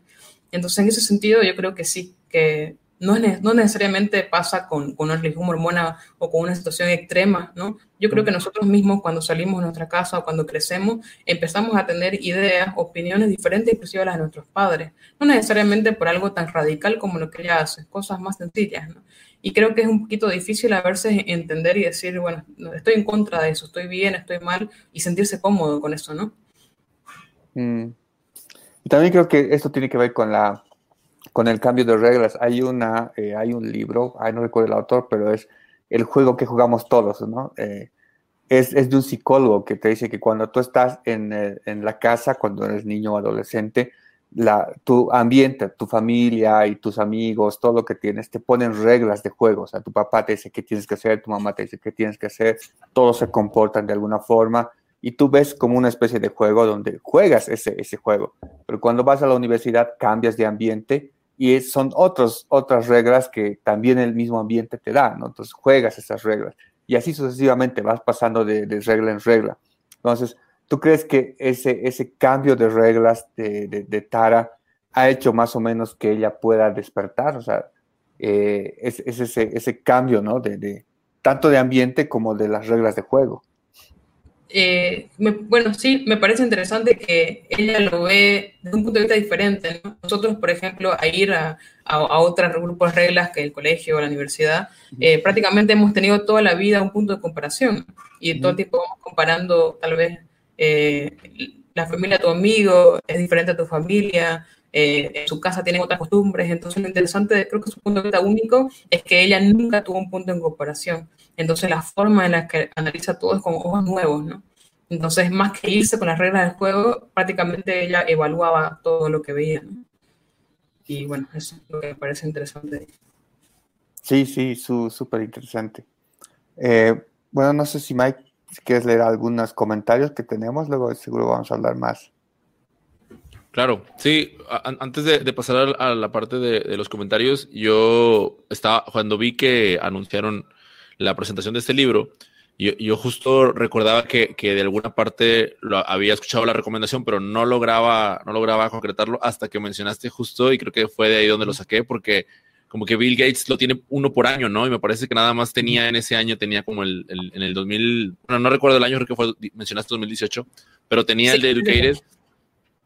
Entonces, en ese sentido, yo creo que sí, que no, es, no necesariamente pasa con, con una religión mormona o con una situación extrema, ¿no? Yo creo que nosotros mismos cuando salimos de nuestra casa o cuando crecemos empezamos a tener ideas, opiniones diferentes inclusive a las de nuestros padres, no necesariamente por algo tan radical como lo que ella hace, cosas más sencillas, ¿no? Y creo que es un poquito difícil a veces entender y decir, bueno, estoy en contra de eso, estoy bien, estoy mal, y sentirse cómodo con eso, ¿no? Mm. Y también creo que esto tiene que ver con la con el cambio de reglas. Hay, una, eh, hay un libro, ay, no recuerdo el autor, pero es el juego que jugamos todos, ¿no? Eh, es, es, de un psicólogo que te dice que cuando tú estás en, eh, en la casa, cuando eres niño o adolescente, la, tu ambiente, tu familia y tus amigos, todo lo que tienes, te ponen reglas de juego. O sea, tu papá te dice qué tienes que hacer, tu mamá te dice qué tienes que hacer, todos se comportan de alguna forma y tú ves como una especie de juego donde juegas ese, ese juego. Pero cuando vas a la universidad cambias de ambiente y son otros, otras reglas que también el mismo ambiente te da, ¿no? Entonces juegas esas reglas y así sucesivamente vas pasando de, regla en regla. Entonces, ¿tú crees que ese, ese cambio de reglas de, de, Tara ha hecho más o menos que ella pueda despertar? O sea, eh, es, ese, ese, cambio, ¿no? De, tanto de ambiente como de las reglas de juego. Eh, bueno, sí, me parece interesante que ella lo ve desde un punto de vista diferente. Nosotros, por ejemplo, a ir a, a, otros grupos de reglas que el colegio o la universidad, eh, prácticamente hemos tenido toda la vida un punto de comparación y todo el tiempo vamos comparando tal vez eh, la familia de tu amigo es diferente a tu familia, en su casa tienen otras costumbres, entonces lo interesante, creo que su punto de vista único es que ella nunca tuvo un punto en comparación. Entonces la forma en la que analiza todo es con ojos nuevos, ¿no? Entonces, más que irse con las reglas del juego, prácticamente ella evaluaba todo lo que veía, ¿no? Y bueno, eso es lo que me parece interesante. Sí, sí, súper interesante. Eh, bueno, no sé si Mike, si quieres leer algunos comentarios que tenemos, luego seguro vamos a hablar más. Claro, sí, antes de, pasar a la parte de, de, los comentarios, yo estaba, cuando vi que anunciaron la presentación de este libro, yo, yo justo recordaba que, que, de alguna parte lo, había escuchado la recomendación, pero no lograba, no lograba concretarlo hasta que mencionaste justo y creo que fue de ahí donde lo saqué porque como que Bill Gates lo tiene uno por año, ¿no? Y me parece que nada más tenía en ese año, tenía como el, en el 2000, bueno, no recuerdo el año, creo que fue, mencionaste 2018, pero tenía el de Educated.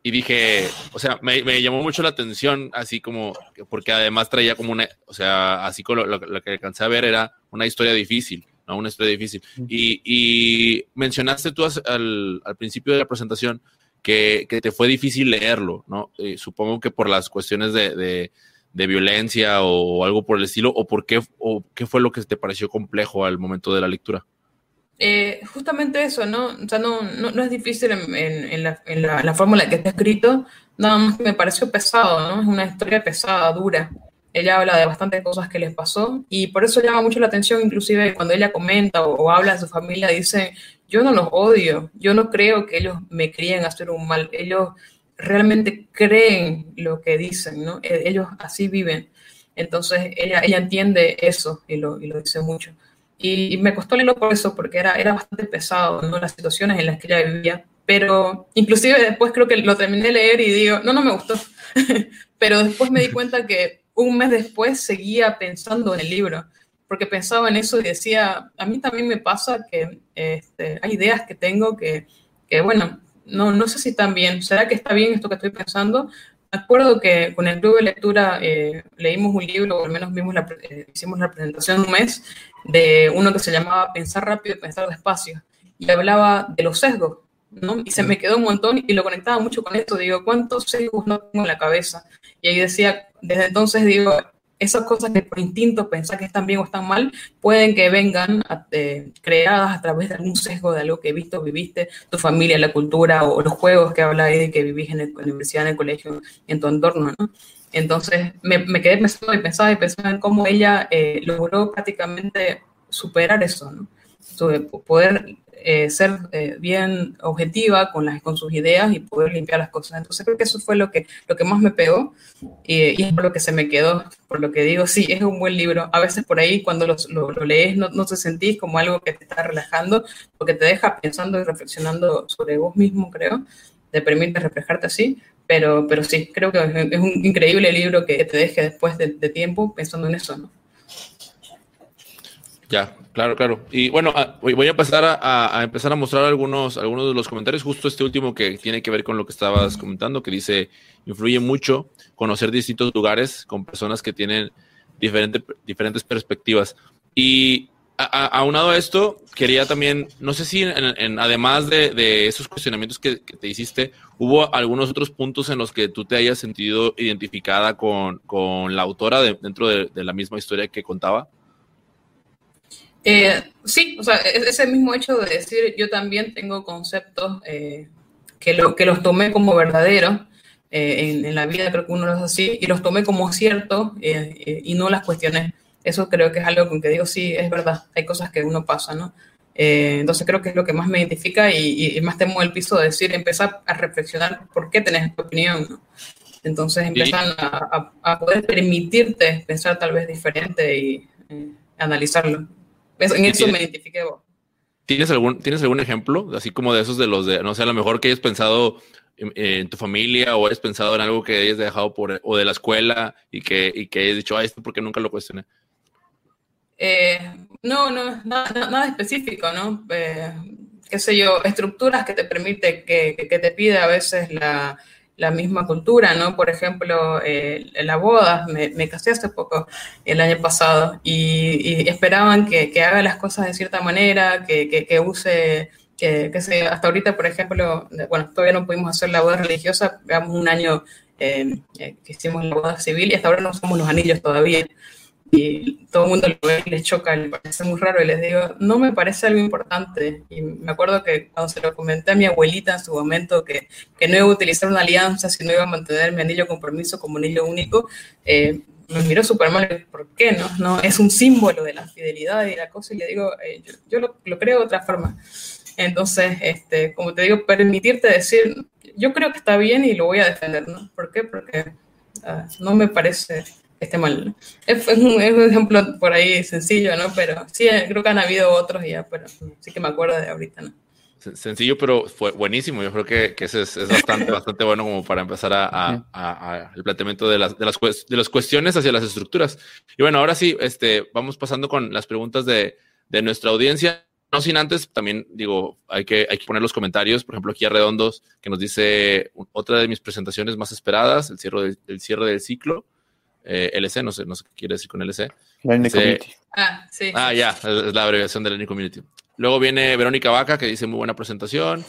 Y dije, o sea, me, me, llamó mucho la atención, así como, porque además traía como una, o sea, así como lo, lo que alcancé a ver era una historia difícil, ¿no? Una historia difícil. Y, y mencionaste tú al, al, principio de la presentación que, que, te fue difícil leerlo, ¿no? Eh, supongo que por las cuestiones de, de, de, violencia o algo por el estilo, o por qué, o qué fue lo que te pareció complejo al momento de la lectura. Eh, justamente eso, ¿no? O sea, no, no, no es difícil en, la, en, la, la, que está escrito, nada más que me pareció pesado, ¿no? Es una historia pesada, dura. Ella habla de bastantes cosas que les pasó y por eso llama mucho la atención, inclusive cuando ella comenta o, o habla de su familia, dice, yo no los odio, yo no creo que ellos me críen a hacer un mal, ellos realmente creen lo que dicen, ¿no? E, ellos así viven. Entonces ella, ella entiende eso y lo, y lo dice mucho. Y, me costó leerlo por eso, porque era, era bastante pesado, ¿no? Las situaciones en las que ella vivía. Pero inclusive después creo que lo terminé de leer y digo, no, no me gustó. [LAUGHS] Pero después me di cuenta que un mes después seguía pensando en el libro, porque pensaba en eso y decía, a mí también me pasa que este, hay ideas que tengo que, que, bueno, no, no sé si están bien. ¿Será que está bien esto que estoy pensando? Me acuerdo que con el club de lectura eh, leímos un libro, o al menos vimos la, eh, hicimos la presentación un mes, de uno que se llamaba Pensar rápido y pensar despacio, y hablaba de los sesgos, ¿no? Y se me quedó un montón y lo conectaba mucho con esto, digo, ¿cuántos sesgos no tengo en la cabeza? Y ahí decía, desde entonces digo, esas cosas que por instinto pensás que están bien o están mal, pueden que vengan eh, creadas a través de algún sesgo de algo que visto, viviste, tu familia, la cultura o los juegos que habláis de que vivís en la universidad, en el colegio, en tu entorno, ¿no? Entonces me, me, quedé pensando y pensaba y pensaba en cómo ella eh, logró prácticamente superar eso, ¿no? poder eh, ser eh, bien objetiva con, las, con sus ideas y poder limpiar las cosas. Entonces creo que eso fue lo que, lo que más me pegó y, es por lo que se me quedó, por lo que digo, sí, es un buen libro. A veces por ahí cuando lo, lo, lees no, no te sentís como algo que te está relajando, porque te deja pensando y reflexionando sobre vos mismo, creo, te permite reflejarte así, pero, pero sí, creo que es un increíble libro que te deje después de, de tiempo pensando en eso, ¿no? Ya, claro, claro. Y bueno, ah, voy a pasar a, a, empezar a mostrar algunos, algunos de los comentarios. Justo este último que tiene que ver con lo que estabas comentando, que dice, influye mucho conocer distintos lugares con personas que tienen diferente, diferentes perspectivas. Y aunado a, esto, quería también, no sé si en, además de, esos cuestionamientos que, te hiciste, hubo algunos otros puntos en los que tú te hayas sentido identificada con, con la autora de, dentro de, la misma historia que contaba. Eh, sí, o sea, ese mismo hecho de decir yo también tengo conceptos eh, que, lo, que los tomé como verdaderos eh, en, la vida, creo que uno es así, y los tomé como cierto eh, eh, y no las cuestioné. Eso creo que es algo con que digo, sí, es verdad, hay cosas que uno pasa, ¿no? Eh, entonces creo que es lo que más me identifica y, más temo el piso de decir, empezar a reflexionar por qué tenés esta opinión. Entonces empiezan a, poder permitirte pensar tal vez diferente y eh, analizarlo. En eso me identifiqué vos. ¿Tienes algún, ¿Tienes algún ejemplo, así como de esos de los de, no sé, a lo mejor que hayas pensado en, tu familia o hayas pensado en algo que hayas dejado por, o de la escuela y que, y que hayas dicho, ah, esto porque nunca lo cuestioné? Eh, no, no, nada, específico, ¿no? Eh, qué sé yo, estructuras que te permite, que, que te pide a veces la, la misma cultura, ¿no? Por ejemplo, eh, la boda, me, casé hace poco, el año pasado, y, esperaban que, que, haga las cosas de cierta manera, que, que, use, que, que hasta ahorita, por ejemplo, bueno, todavía no pudimos hacer la boda religiosa, llevamos un año eh, que hicimos la boda civil y hasta ahora no somos los anillos todavía y todo el mundo lo ve y les choca, le parece muy raro y les digo, no me parece algo importante. Y me acuerdo que cuando se lo comenté a mi abuelita en su momento que, que no iba a utilizar una alianza, sino iba a mantener mi anillo compromiso como anillo único, eh, me miró súper mal, ¿por qué no? no? Es un símbolo de la fidelidad y la cosa y le digo, eh, yo, lo, lo, creo de otra forma. Entonces, este, como te digo, permitirte decir, yo creo que está bien y lo voy a defender, ¿no? ¿Por qué? Porque uh, no me parece esté mal. Es, un, ejemplo por ahí sencillo, ¿no? Pero sí, creo que han habido otros ya, pero sí que me acuerdo de ahorita, ¿no? Sencillo, pero fue buenísimo. Yo creo que, que ese es, bastante, bastante bueno como para empezar a, el planteamiento de las, de, las, de las cuestiones hacia las estructuras. Y bueno, ahora sí, este, vamos pasando con las preguntas de, de nuestra audiencia. No sin antes, también digo, hay que, hay que poner los comentarios. Por ejemplo, aquí a Redondos, que nos dice otra de mis presentaciones más esperadas, el cierre, el cierre del ciclo eh, LC, no sé, no sé qué quiere decir con LC. Learning Community. Ah, sí. Ah, ya, es la abreviación de Learning Community. Luego viene Verónica Vaca, que dice muy buena presentación.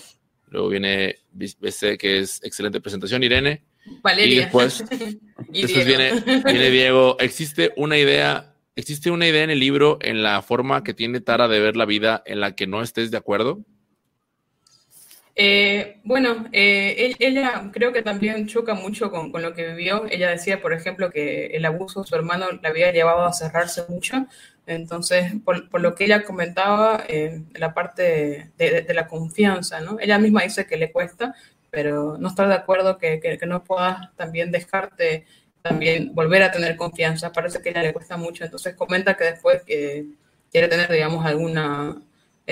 Luego viene BC, que es excelente presentación, Irene. Valeria. Y después, [LAUGHS] viene, viene Diego. Existe una idea, existe una idea en el libro en la forma que tiene Tara de ver la vida en la que no estés de acuerdo. Eh, bueno, eh, ella creo que también choca mucho con, lo que vivió. Ella decía, por ejemplo, que el abuso de su hermano la había llevado a cerrarse mucho. Entonces, por, lo que ella comentaba, eh, la parte de, la confianza, ¿no? Ella misma dice que le cuesta, pero no está de acuerdo que, no puedas también dejarte también volver a tener confianza. Parece que ella le cuesta mucho. Entonces, comenta que después que quiere tener, digamos, alguna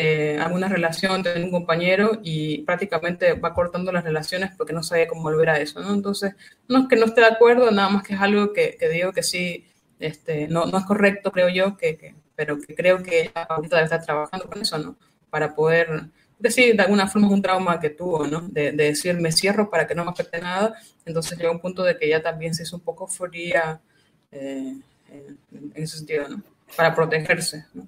eh, alguna relación, tener un compañero y prácticamente va cortando las relaciones porque no sabe cómo volver a eso, ¿no? Entonces, no es que no esté de acuerdo, nada más que es algo que, digo que sí, este, no, no es correcto, creo yo, que, pero que creo que ahorita debe estar trabajando con eso, ¿no? Para poder decir, de alguna forma es un trauma que tuvo, ¿no? De, decir, me cierro para que no me afecte nada, entonces llega un punto de que ya también se hizo un poco fría eh, en ese sentido, ¿no? Para protegerse, ¿no?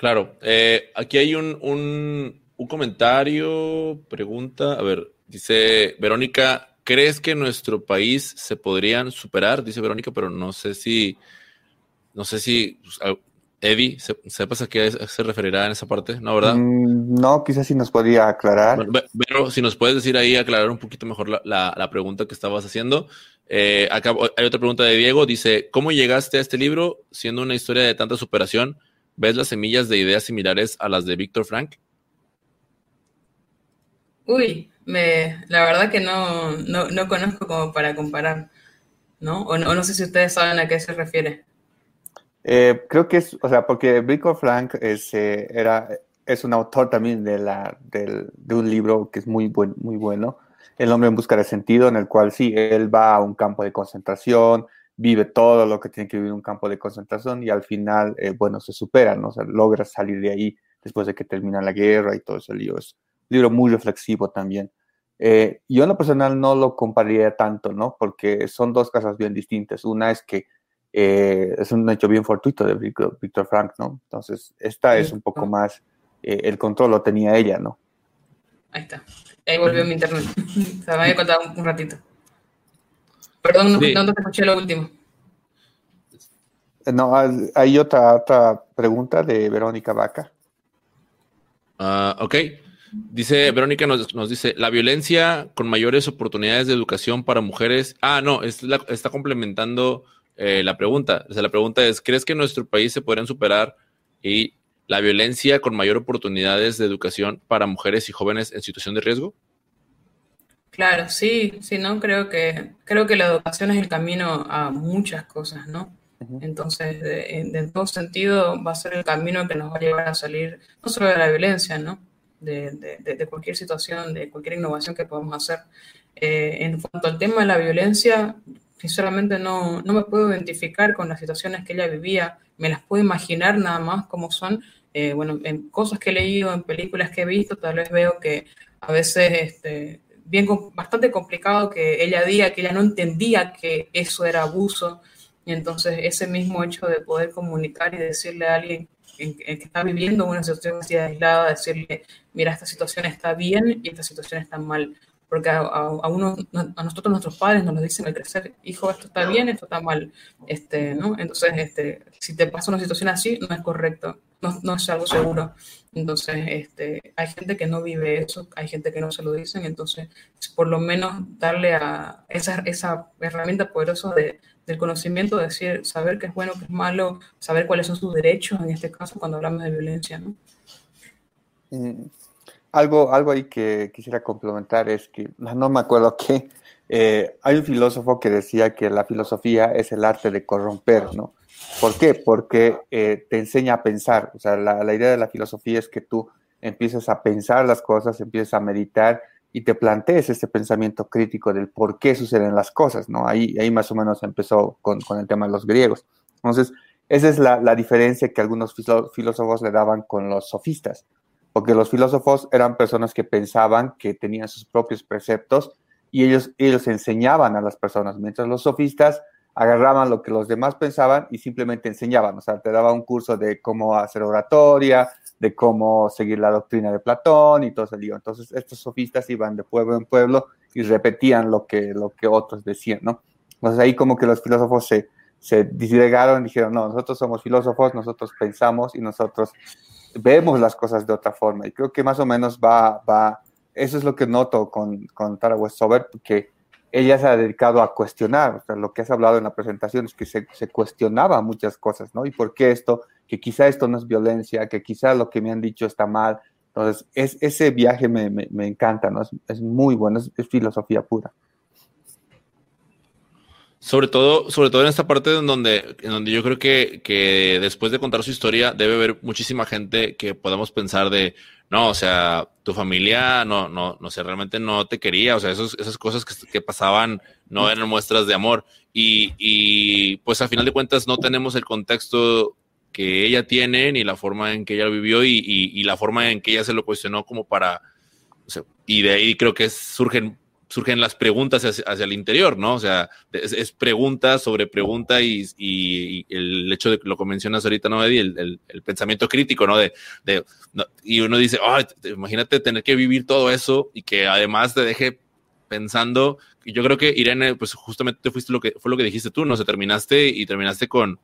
Claro, eh, aquí hay un, un, comentario, pregunta, a ver, dice Verónica, ¿crees que en nuestro país se podrían superar? Dice Verónica, pero no sé si, no sé si, pues, Eddie, ¿sepas a qué se referirá en esa parte? ¿No, verdad? Mm, no, quizás sí nos podría aclarar. pero si nos puedes decir ahí, aclarar un poquito mejor la, la, pregunta que estabas haciendo. Eh, acá hay otra pregunta de Diego, dice, ¿cómo llegaste a este libro siendo una historia de tanta superación? ¿Ves las semillas de ideas similares a las de Víctor Frank? Uy, me, la verdad que no, no, conozco como para comparar, ¿no? O, ¿no? sé si ustedes saben a qué se refiere. Eh, creo que es, o sea, porque Víctor Frank es, eh, era, es un autor también de, la, de un libro que es muy, buen, muy bueno, El hombre en busca de sentido, en el cual sí, él va a un campo de concentración, vive todo lo que tiene que vivir un campo de concentración y al final, eh, bueno, se supera, ¿no? O sea, logra salir de ahí después de que termina la guerra y todo ese lío. Es un libro muy reflexivo también. Eh, yo en lo personal no lo compararía tanto, ¿no? Porque son dos cosas bien distintas. Una es que eh, es un hecho bien fortuito de Víctor Frank, ¿no? Entonces, esta es un poco más, el control lo tenía ella, ¿no? Ahí está. Ahí volvió mi internet. [LAUGHS] Se me había contado un ratito. Perdón, no, te escuché lo último. No, hay otra, otra pregunta de Verónica Vaca. Ah, ok. Dice, Verónica nos, nos, dice, la violencia con mayores oportunidades de educación para mujeres. Ah, no, está complementando eh, la pregunta. O sea, la pregunta es, ¿crees que en nuestro país se podrían superar y la violencia con mayor oportunidades de educación para mujeres y jóvenes en situación de riesgo? Claro, sí, sí, no creo que creo que la educación es el camino a muchas cosas, ¿no? Entonces, en, todo sentido, va a ser el camino que nos va a llevar a salir no solo de la violencia, ¿no? De, de, cualquier situación, de cualquier innovación que podamos hacer. Eh, en cuanto al tema de la violencia, sinceramente no, no me puedo identificar con las situaciones que ella vivía, me las puedo imaginar nada más como son. Eh, bueno, en cosas que he leído, en películas que he visto, tal vez veo que a veces este, bien bastante complicado que ella diga que ella no entendía que eso era abuso y entonces ese mismo hecho de poder comunicar y decirle a alguien que está viviendo una situación así aislada, decirle, mira, esta situación está bien y esta situación está mal. Porque a, uno, a nosotros nuestros padres nos lo dicen al crecer, hijo, esto está bien, esto está mal. Este, ¿no? Entonces, este, si te pasa una situación así, no es correcto, no, no es algo seguro. Entonces, este, hay gente que no vive eso, hay gente que no se lo dicen, entonces, por lo menos darle a esa, esa herramienta poderosa de, del conocimiento, decir, saber qué es bueno, qué es malo, saber cuáles son sus derechos, en este caso, cuando hablamos de violencia, ¿no? Mm, algo, algo ahí que quisiera complementar es que, no me acuerdo qué, eh, hay un filósofo que decía que la filosofía es el arte de corromper, ¿no? ¿Por qué? Porque eh, te enseña a pensar, o sea, la, la idea de la filosofía es que tú empieces a pensar las cosas, empieces a meditar y te plantees ese pensamiento crítico del por qué suceden las cosas, ¿no? Ahí, ahí más o menos empezó con, con el tema de los griegos. Entonces, esa es la, la diferencia que algunos filósofos le daban con los sofistas, porque los filósofos eran personas que pensaban que tenían sus propios preceptos y ellos, ellos enseñaban a las personas, mientras los sofistas agarraban lo que los demás pensaban y simplemente enseñaban, o sea, te daba un curso de cómo hacer oratoria, de cómo seguir la doctrina de Platón y todo ese. Entonces, estos sofistas iban de pueblo en pueblo y repetían lo que, lo que otros decían, ¿no? Entonces, ahí como que los filósofos se, se disgregaron y dijeron, no, nosotros somos filósofos, nosotros pensamos y nosotros vemos las cosas de otra forma. Y creo que más o menos va, va, eso es lo que noto con, con Tara Westover, que ella se ha dedicado a cuestionar, o sea, lo que has hablado en la presentación es que se, se, cuestionaba muchas cosas, ¿no? ¿Y por qué esto? Que quizá esto no es violencia, que quizá lo que me han dicho está mal. Entonces, es, ese viaje me, me, me encanta, ¿no? Es, es muy bueno, es, es, filosofía pura. Sobre todo, sobre todo en esta parte en donde, en donde yo creo que, que después de contar su historia debe haber muchísima gente que podamos pensar de, no, o sea, tu familia no, no, no sé, realmente no te quería, o sea, esos, esas cosas que, pasaban no eran muestras de amor. Y, y, pues al final de cuentas no tenemos el contexto que ella tiene, ni la forma en que ella vivió y, y, y la forma en que ella se lo cuestionó como para, o sea, y de ahí creo que surgen surgen las preguntas hacia, hacia, el interior, ¿no? O sea, es, es pregunta sobre pregunta y, y, y, el hecho de que lo que mencionas ahorita, ¿no, Eddie? El, el, el pensamiento crítico, ¿no? De, de no, y uno dice, oh, imagínate tener que vivir todo eso y que además te deje pensando, y yo creo que Irene, pues justamente fuiste lo que, fue lo que dijiste tú, ¿no? se terminaste y terminaste con,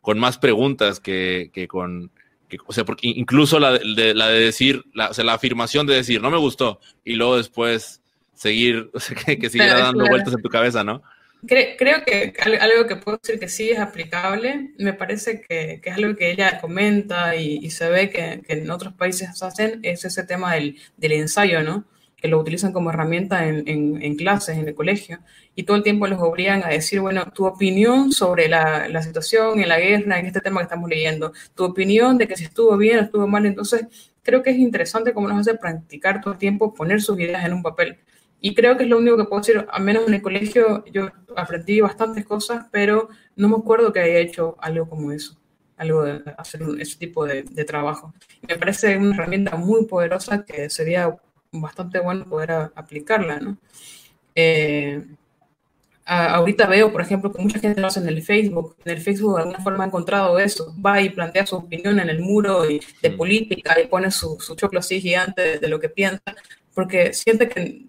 con más preguntas que, que con, que, o sea, porque incluso la de, la de decir, la, o sea, la afirmación de decir, no me gustó, y luego después seguir, [LAUGHS] o sea, que, que siguiera dando claro. vueltas en tu cabeza, ¿no? Creo, creo, que algo que puedo decir que sí es aplicable, me parece que, que es algo que ella comenta y, y se ve que, que, en otros países hacen, es ese tema del, del ensayo, ¿no? Que lo utilizan como herramienta en, en, en, clases, en el colegio, y todo el tiempo los obligan a decir, bueno, tu opinión sobre la, la situación en la guerra, en este tema que estamos leyendo, tu opinión de que si estuvo bien o estuvo mal, entonces creo que es interesante cómo nos hace practicar todo el tiempo, poner sus ideas en un papel y creo que es lo único que puedo decir, al menos en el colegio yo aprendí bastantes cosas, pero no me acuerdo que haya hecho algo como eso, algo de hacer ese tipo de, de trabajo. Me parece una herramienta muy poderosa que sería bastante bueno poder a, aplicarla, ¿no? Eh, a, ahorita veo, por ejemplo, que mucha gente lo hace en el Facebook. En el Facebook de alguna forma ha encontrado eso. Va y plantea su opinión en el muro y, de política y pone su, su choclo así gigante de, de lo que piensa porque siente que,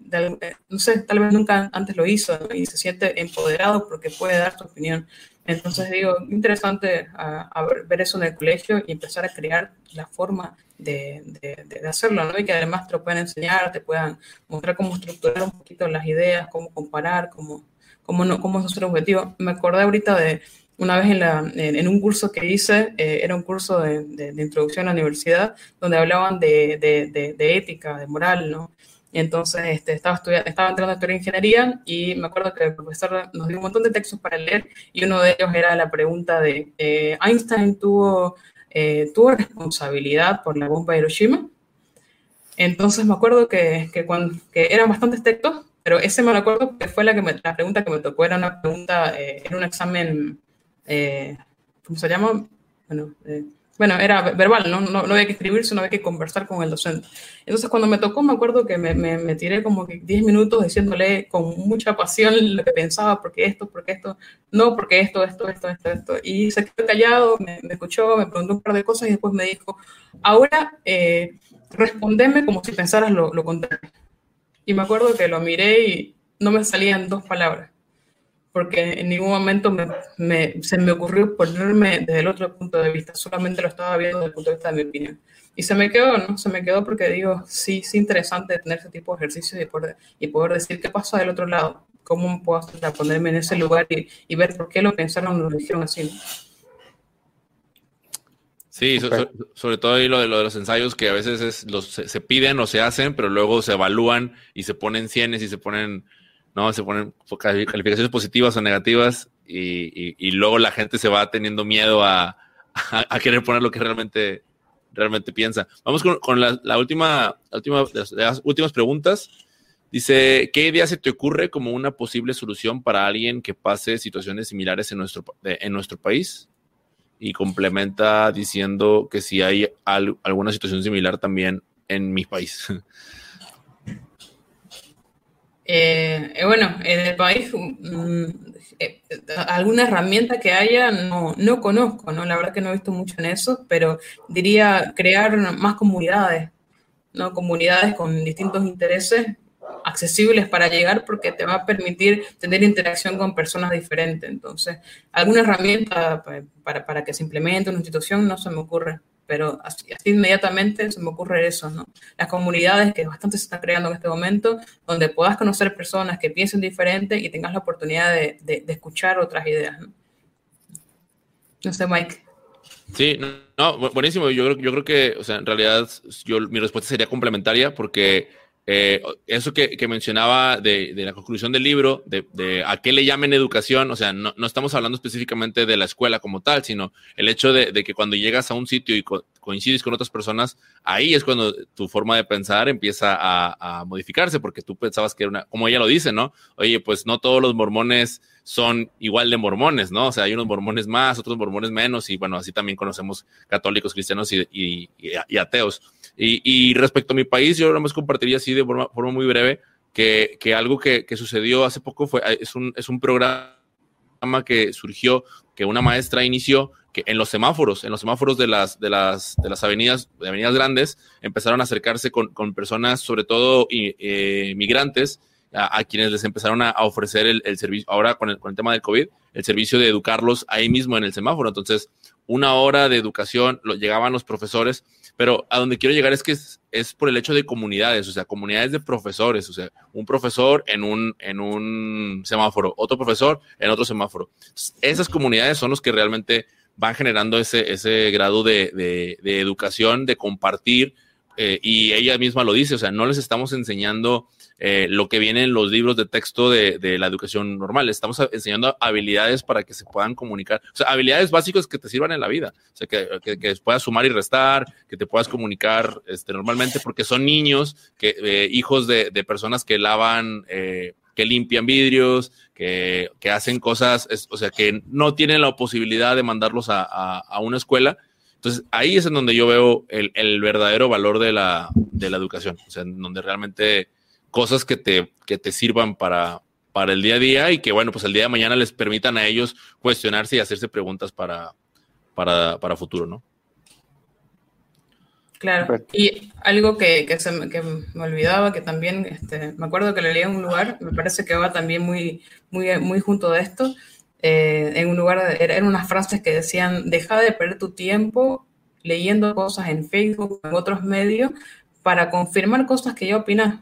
no sé, tal vez nunca antes lo hizo ¿no? y se siente empoderado porque puede dar su opinión. Entonces digo, interesante a, a ver eso en el colegio y empezar a crear la forma de, de, de, hacerlo, ¿no? Y que además te lo puedan enseñar, te puedan mostrar cómo estructurar un poquito las ideas, cómo comparar, cómo, cómo, no, cómo hacer un objetivo. Me acordé ahorita de una vez en, un curso que hice, eh, era un curso de, introducción a la universidad, donde hablaban de, ética, de moral, ¿no? Y entonces este, estaba, estudiando, estaba entrando a estudiar ingeniería y me acuerdo que el profesor nos dio un montón de textos para leer y uno de ellos era la pregunta de, eh, ¿Einstein tuvo, eh, tuvo responsabilidad por la bomba de Hiroshima? Entonces me acuerdo que, que, cuando, que eran bastantes textos, pero ese me lo acuerdo que fue la, que la pregunta que me tocó, era una pregunta, eh, en un examen, eh, ¿cómo se llama? Bueno, eh, bueno, era verbal, ¿no? ¿no? No, había que escribir, sino había que conversar con el docente. Entonces, cuando me tocó, me acuerdo que me, me, tiré como 10 minutos diciéndole con mucha pasión lo que pensaba, porque esto, porque esto, no, porque esto, esto, esto, esto, esto. Y se quedó callado, me, escuchó, me preguntó un par de cosas y después me dijo, ahora eh, respondeme como si pensaras lo, lo contrario. Y me acuerdo que lo miré y no me salían dos palabras, porque en ningún momento me, se me ocurrió ponerme desde el otro punto de vista, solamente lo estaba viendo desde el punto de vista de mi opinión. Y se me quedó, ¿no? Se me quedó porque digo, sí, es interesante tener ese tipo de ejercicios y poder, y poder decir qué pasa del otro lado, cómo puedo hacer ponerme en ese lugar y, y, ver por qué lo pensaron o lo dijeron así. Sí, sobre todo ahí lo de, lo de los ensayos que a veces es, los, se, piden o se hacen, pero luego se evalúan y se ponen cienes y se ponen, no, se ponen calificaciones positivas o negativas y, y, luego la gente se va teniendo miedo a, a, querer poner lo que realmente, realmente piensa. Vamos con, la, última, última las, últimas preguntas. Dice, ¿qué idea se te ocurre como una posible solución para alguien que pase situaciones similares en nuestro, en nuestro país? y complementa diciendo que si hay alguna situación similar también en mi país. [LAUGHS] Eh, eh, bueno, en el país, mm, eh, alguna herramienta que haya, no, no conozco, ¿no? La verdad que no he visto mucho en eso, pero diría crear más comunidades, ¿no? Comunidades con distintos intereses accesibles para llegar porque te va a permitir tener interacción con personas diferentes. Entonces, alguna herramienta para, para que se implemente una institución no se me ocurre, pero así, inmediatamente se me ocurre eso, ¿no? Las comunidades que bastante se están creando en este momento, donde puedas conocer personas que piensen diferente y tengas la oportunidad de, escuchar otras ideas, ¿no? No sé, Mike. Sí, no, buenísimo. Yo, creo que, o sea, en realidad, mi respuesta sería complementaria porque eh, eso que, mencionaba de, la conclusión del libro, de, a qué le llamen educación, o sea, no, estamos hablando específicamente de la escuela como tal, sino el hecho de, que cuando llegas a un sitio y coincides con otras personas, ahí es cuando tu forma de pensar empieza a, modificarse, porque tú pensabas que era una, como ella lo dice, ¿no? Oye, pues no todos los mormones son igual de mormones, ¿no? O sea, hay unos mormones más, otros mormones menos, y bueno, así también conocemos católicos, cristianos y ateos. Y, respecto a mi país, yo nada más compartiría así de forma, muy breve que, algo que, sucedió hace poco fue, es un, es un programa que surgió, que una maestra inició, que en los semáforos, en los semáforos de las, de las, de las avenidas, de avenidas grandes, empezaron a acercarse con, con personas, sobre todo eh, migrantes, a, quienes les empezaron a, ofrecer el, el, servicio, ahora con el, con el tema del COVID, el servicio de educarlos ahí mismo en el semáforo. Entonces, una hora de educación, lo, llegaban los profesores, pero a donde quiero llegar es que es, por el hecho de comunidades, o sea, comunidades de profesores, o sea, un profesor en un, en un semáforo, otro profesor en otro semáforo. esas comunidades son los que realmente van generando ese, ese grado de, de, educación, de compartir, eh, y ella misma lo dice, o sea, no les estamos enseñando eh, lo que viene en los libros de texto de, la educación normal, estamos enseñando habilidades para que se puedan comunicar, o sea, habilidades básicas que te sirvan en la vida, o sea, que, que, puedas sumar y restar, que te puedas comunicar este, normalmente, porque son niños, que, eh, hijos de, personas que lavan, que limpian vidrios, que, hacen cosas, o sea, que no tienen la posibilidad de mandarlos a, a una escuela. Entonces, ahí es en donde yo veo el, verdadero valor de la, educación, o sea, en donde realmente cosas que te, que te sirvan para, para el día a día y que, bueno, pues el día de mañana les permitan a ellos cuestionarse y hacerse preguntas para, para, futuro, ¿no? Claro, y algo que, se me, que me olvidaba, que también este, me acuerdo que lo leí en un lugar, me parece que va también muy, muy, muy junto de esto, eh, en un lugar, eran unas frases que decían, deja de perder tu tiempo leyendo cosas en Facebook o en otros medios para confirmar cosas que ya opinas.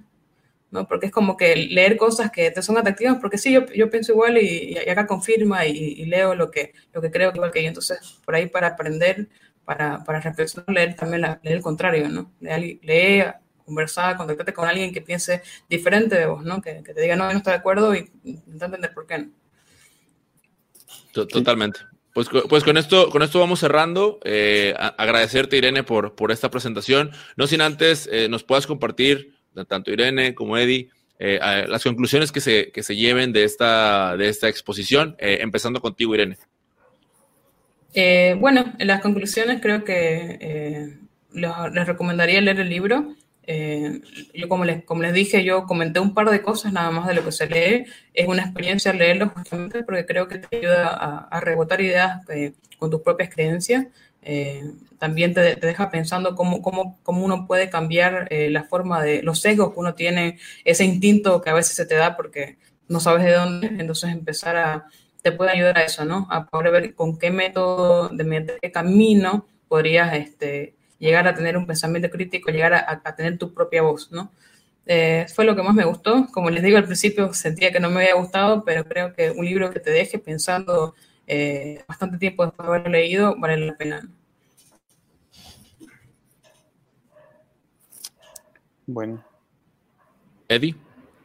¿No? Porque es como que leer cosas que te son atractivas, porque sí, yo, yo pienso igual y, acá confirma y, leo lo que, lo que creo igual que yo. Entonces, por ahí para aprender, para, para reflexionar, leer también leer el contrario, ¿no? Leer, conversar, contactarte con alguien que piense diferente de vos, ¿no? Que, te diga, no, no estoy de acuerdo y intentar entender por qué no. Totalmente. Pues, pues, con, esto, con esto vamos cerrando. Eh, agradecerte, Irene, por, por esta presentación. No sin antes eh, nos puedas compartir, tanto Irene como Eddie, eh, las conclusiones que se, que se lleven de esta, de esta exposición, empezando contigo, Irene. bueno, en las conclusiones creo que les recomendaría leer el libro. Eh, yo como les, como les dije, yo comenté un par de cosas nada más de lo que se lee. Es una experiencia leerlo justamente porque creo que te ayuda a, rebotar ideas eh, con tus propias creencias. Eh, también te, deja pensando cómo, cómo, cómo, uno puede cambiar la forma de los sesgos que uno tiene, ese instinto que a veces se te da porque no sabes de dónde, entonces empezar a, te puede ayudar a eso, ¿no? A poder ver con qué método, de qué camino podrías este, llegar a tener un pensamiento crítico, llegar a, tener tu propia voz, ¿no? Eh, fue lo que más me gustó. Como les digo al principio, sentía que no me había gustado, pero creo que un libro que te deje pensando eh, bastante tiempo después de haberlo leído vale la pena. Bueno. Eddie.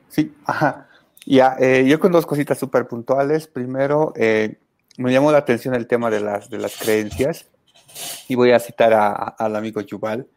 Sí, ajá. Ya, eh, yo con dos cositas súper puntuales. Primero, me llamó la atención el tema de las, de las creencias. Y voy a citar al amigo Yuval,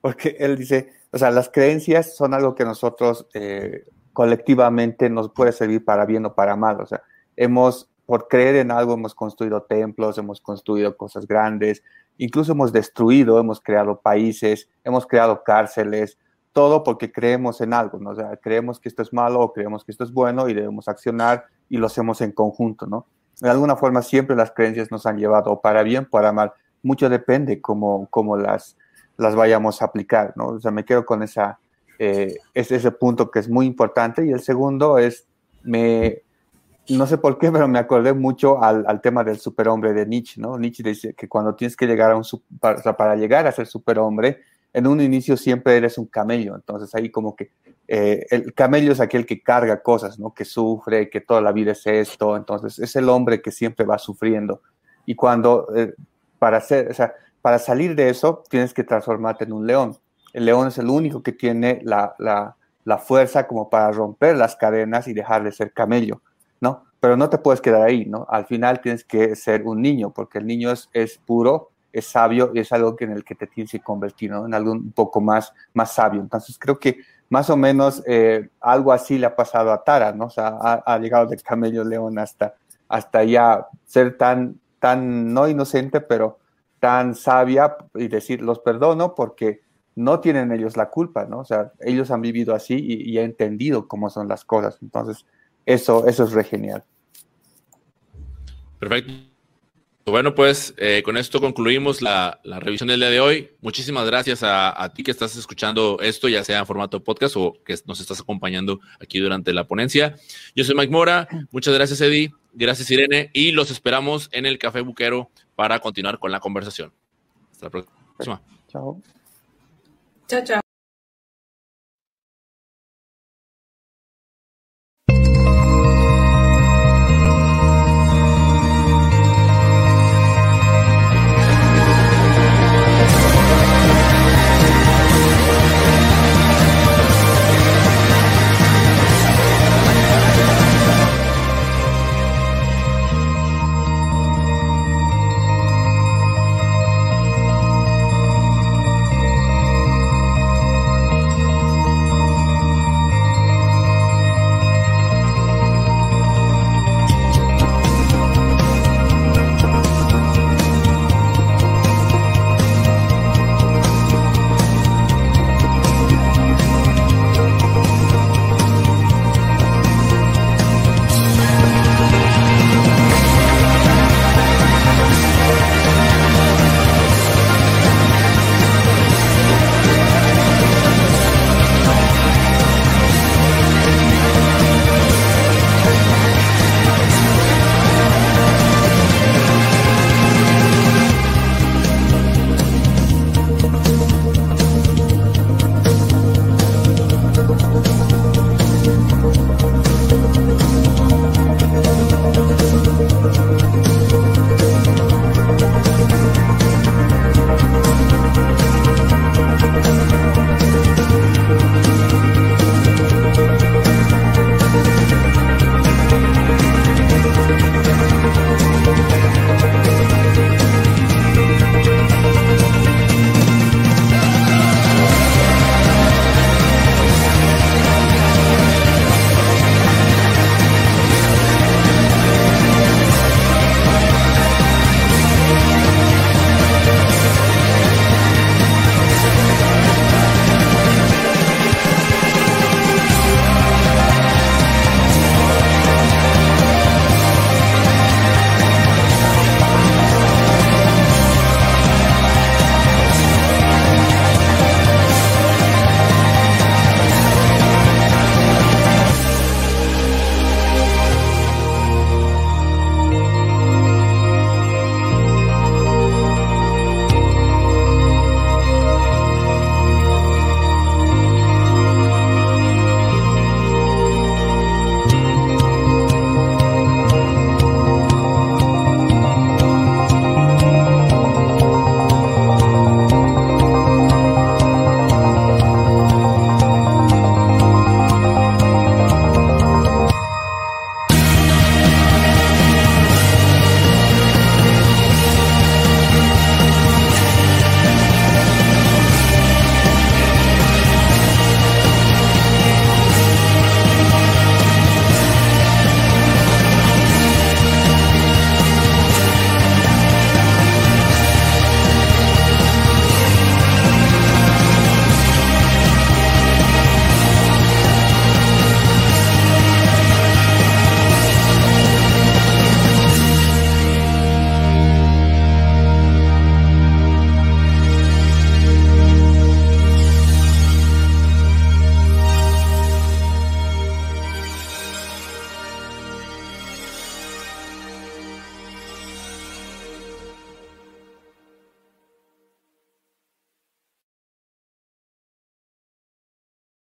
porque él dice, o sea, las creencias son algo que nosotros eh, colectivamente nos puede servir para bien o para mal. O sea, hemos, por creer en algo, hemos construido templos, hemos construido cosas grandes, incluso hemos destruido, hemos creado países, hemos creado cárceles, todo porque creemos en algo, ¿no? O sea, creemos que esto es malo o creemos que esto es bueno y debemos accionar y lo hacemos en conjunto, ¿no? De alguna forma siempre las creencias nos han llevado para bien para mal mucho depende cómo, cómo las, las vayamos a aplicar, ¿no? O sea, me quedo con esa, eh, ese, ese punto que es muy importante. Y el segundo es, me, no sé por qué, pero me acordé mucho al, tema del superhombre de Nietzsche, ¿no? Nietzsche dice que cuando tienes que llegar a un, para, para llegar a ser superhombre, en un inicio siempre eres un camello, entonces ahí como que eh, el camello es aquel que carga cosas, ¿no? Que sufre, que toda la vida es esto, entonces es el hombre que siempre va sufriendo. Y cuando eh, para, hacer, o sea, para salir de eso tienes que transformarte en un león. El león es el único que tiene la, la fuerza como para romper las cadenas y dejar de ser camello, ¿no? Pero no te puedes quedar ahí, ¿no? Al final tienes que ser un niño, porque el niño es, es puro, es sabio y es algo que en el que te tienes que convertir, ¿no? En algo un poco más, más sabio. Entonces creo que más o menos eh, algo así le ha pasado a Tara, ¿no? O sea, ha, llegado de camello león hasta, hasta ya ser tan, tan no inocente, pero tan sabia y decir, los perdono porque no tienen ellos la culpa, ¿no? O sea, ellos han vivido así y, han entendido cómo son las cosas. Entonces, eso, eso es re genial. Perfecto. Bueno, pues eh, con esto concluimos la, revisión del día de hoy. Muchísimas gracias a, a, ti que estás escuchando esto, ya sea en formato podcast o que nos estás acompañando aquí durante la ponencia. Yo soy Mike Mora. Muchas gracias, Eddie. Gracias, Irene. Y los esperamos en el Café Buquero para continuar con la conversación. Hasta la próxima. Chao. Chao, chao.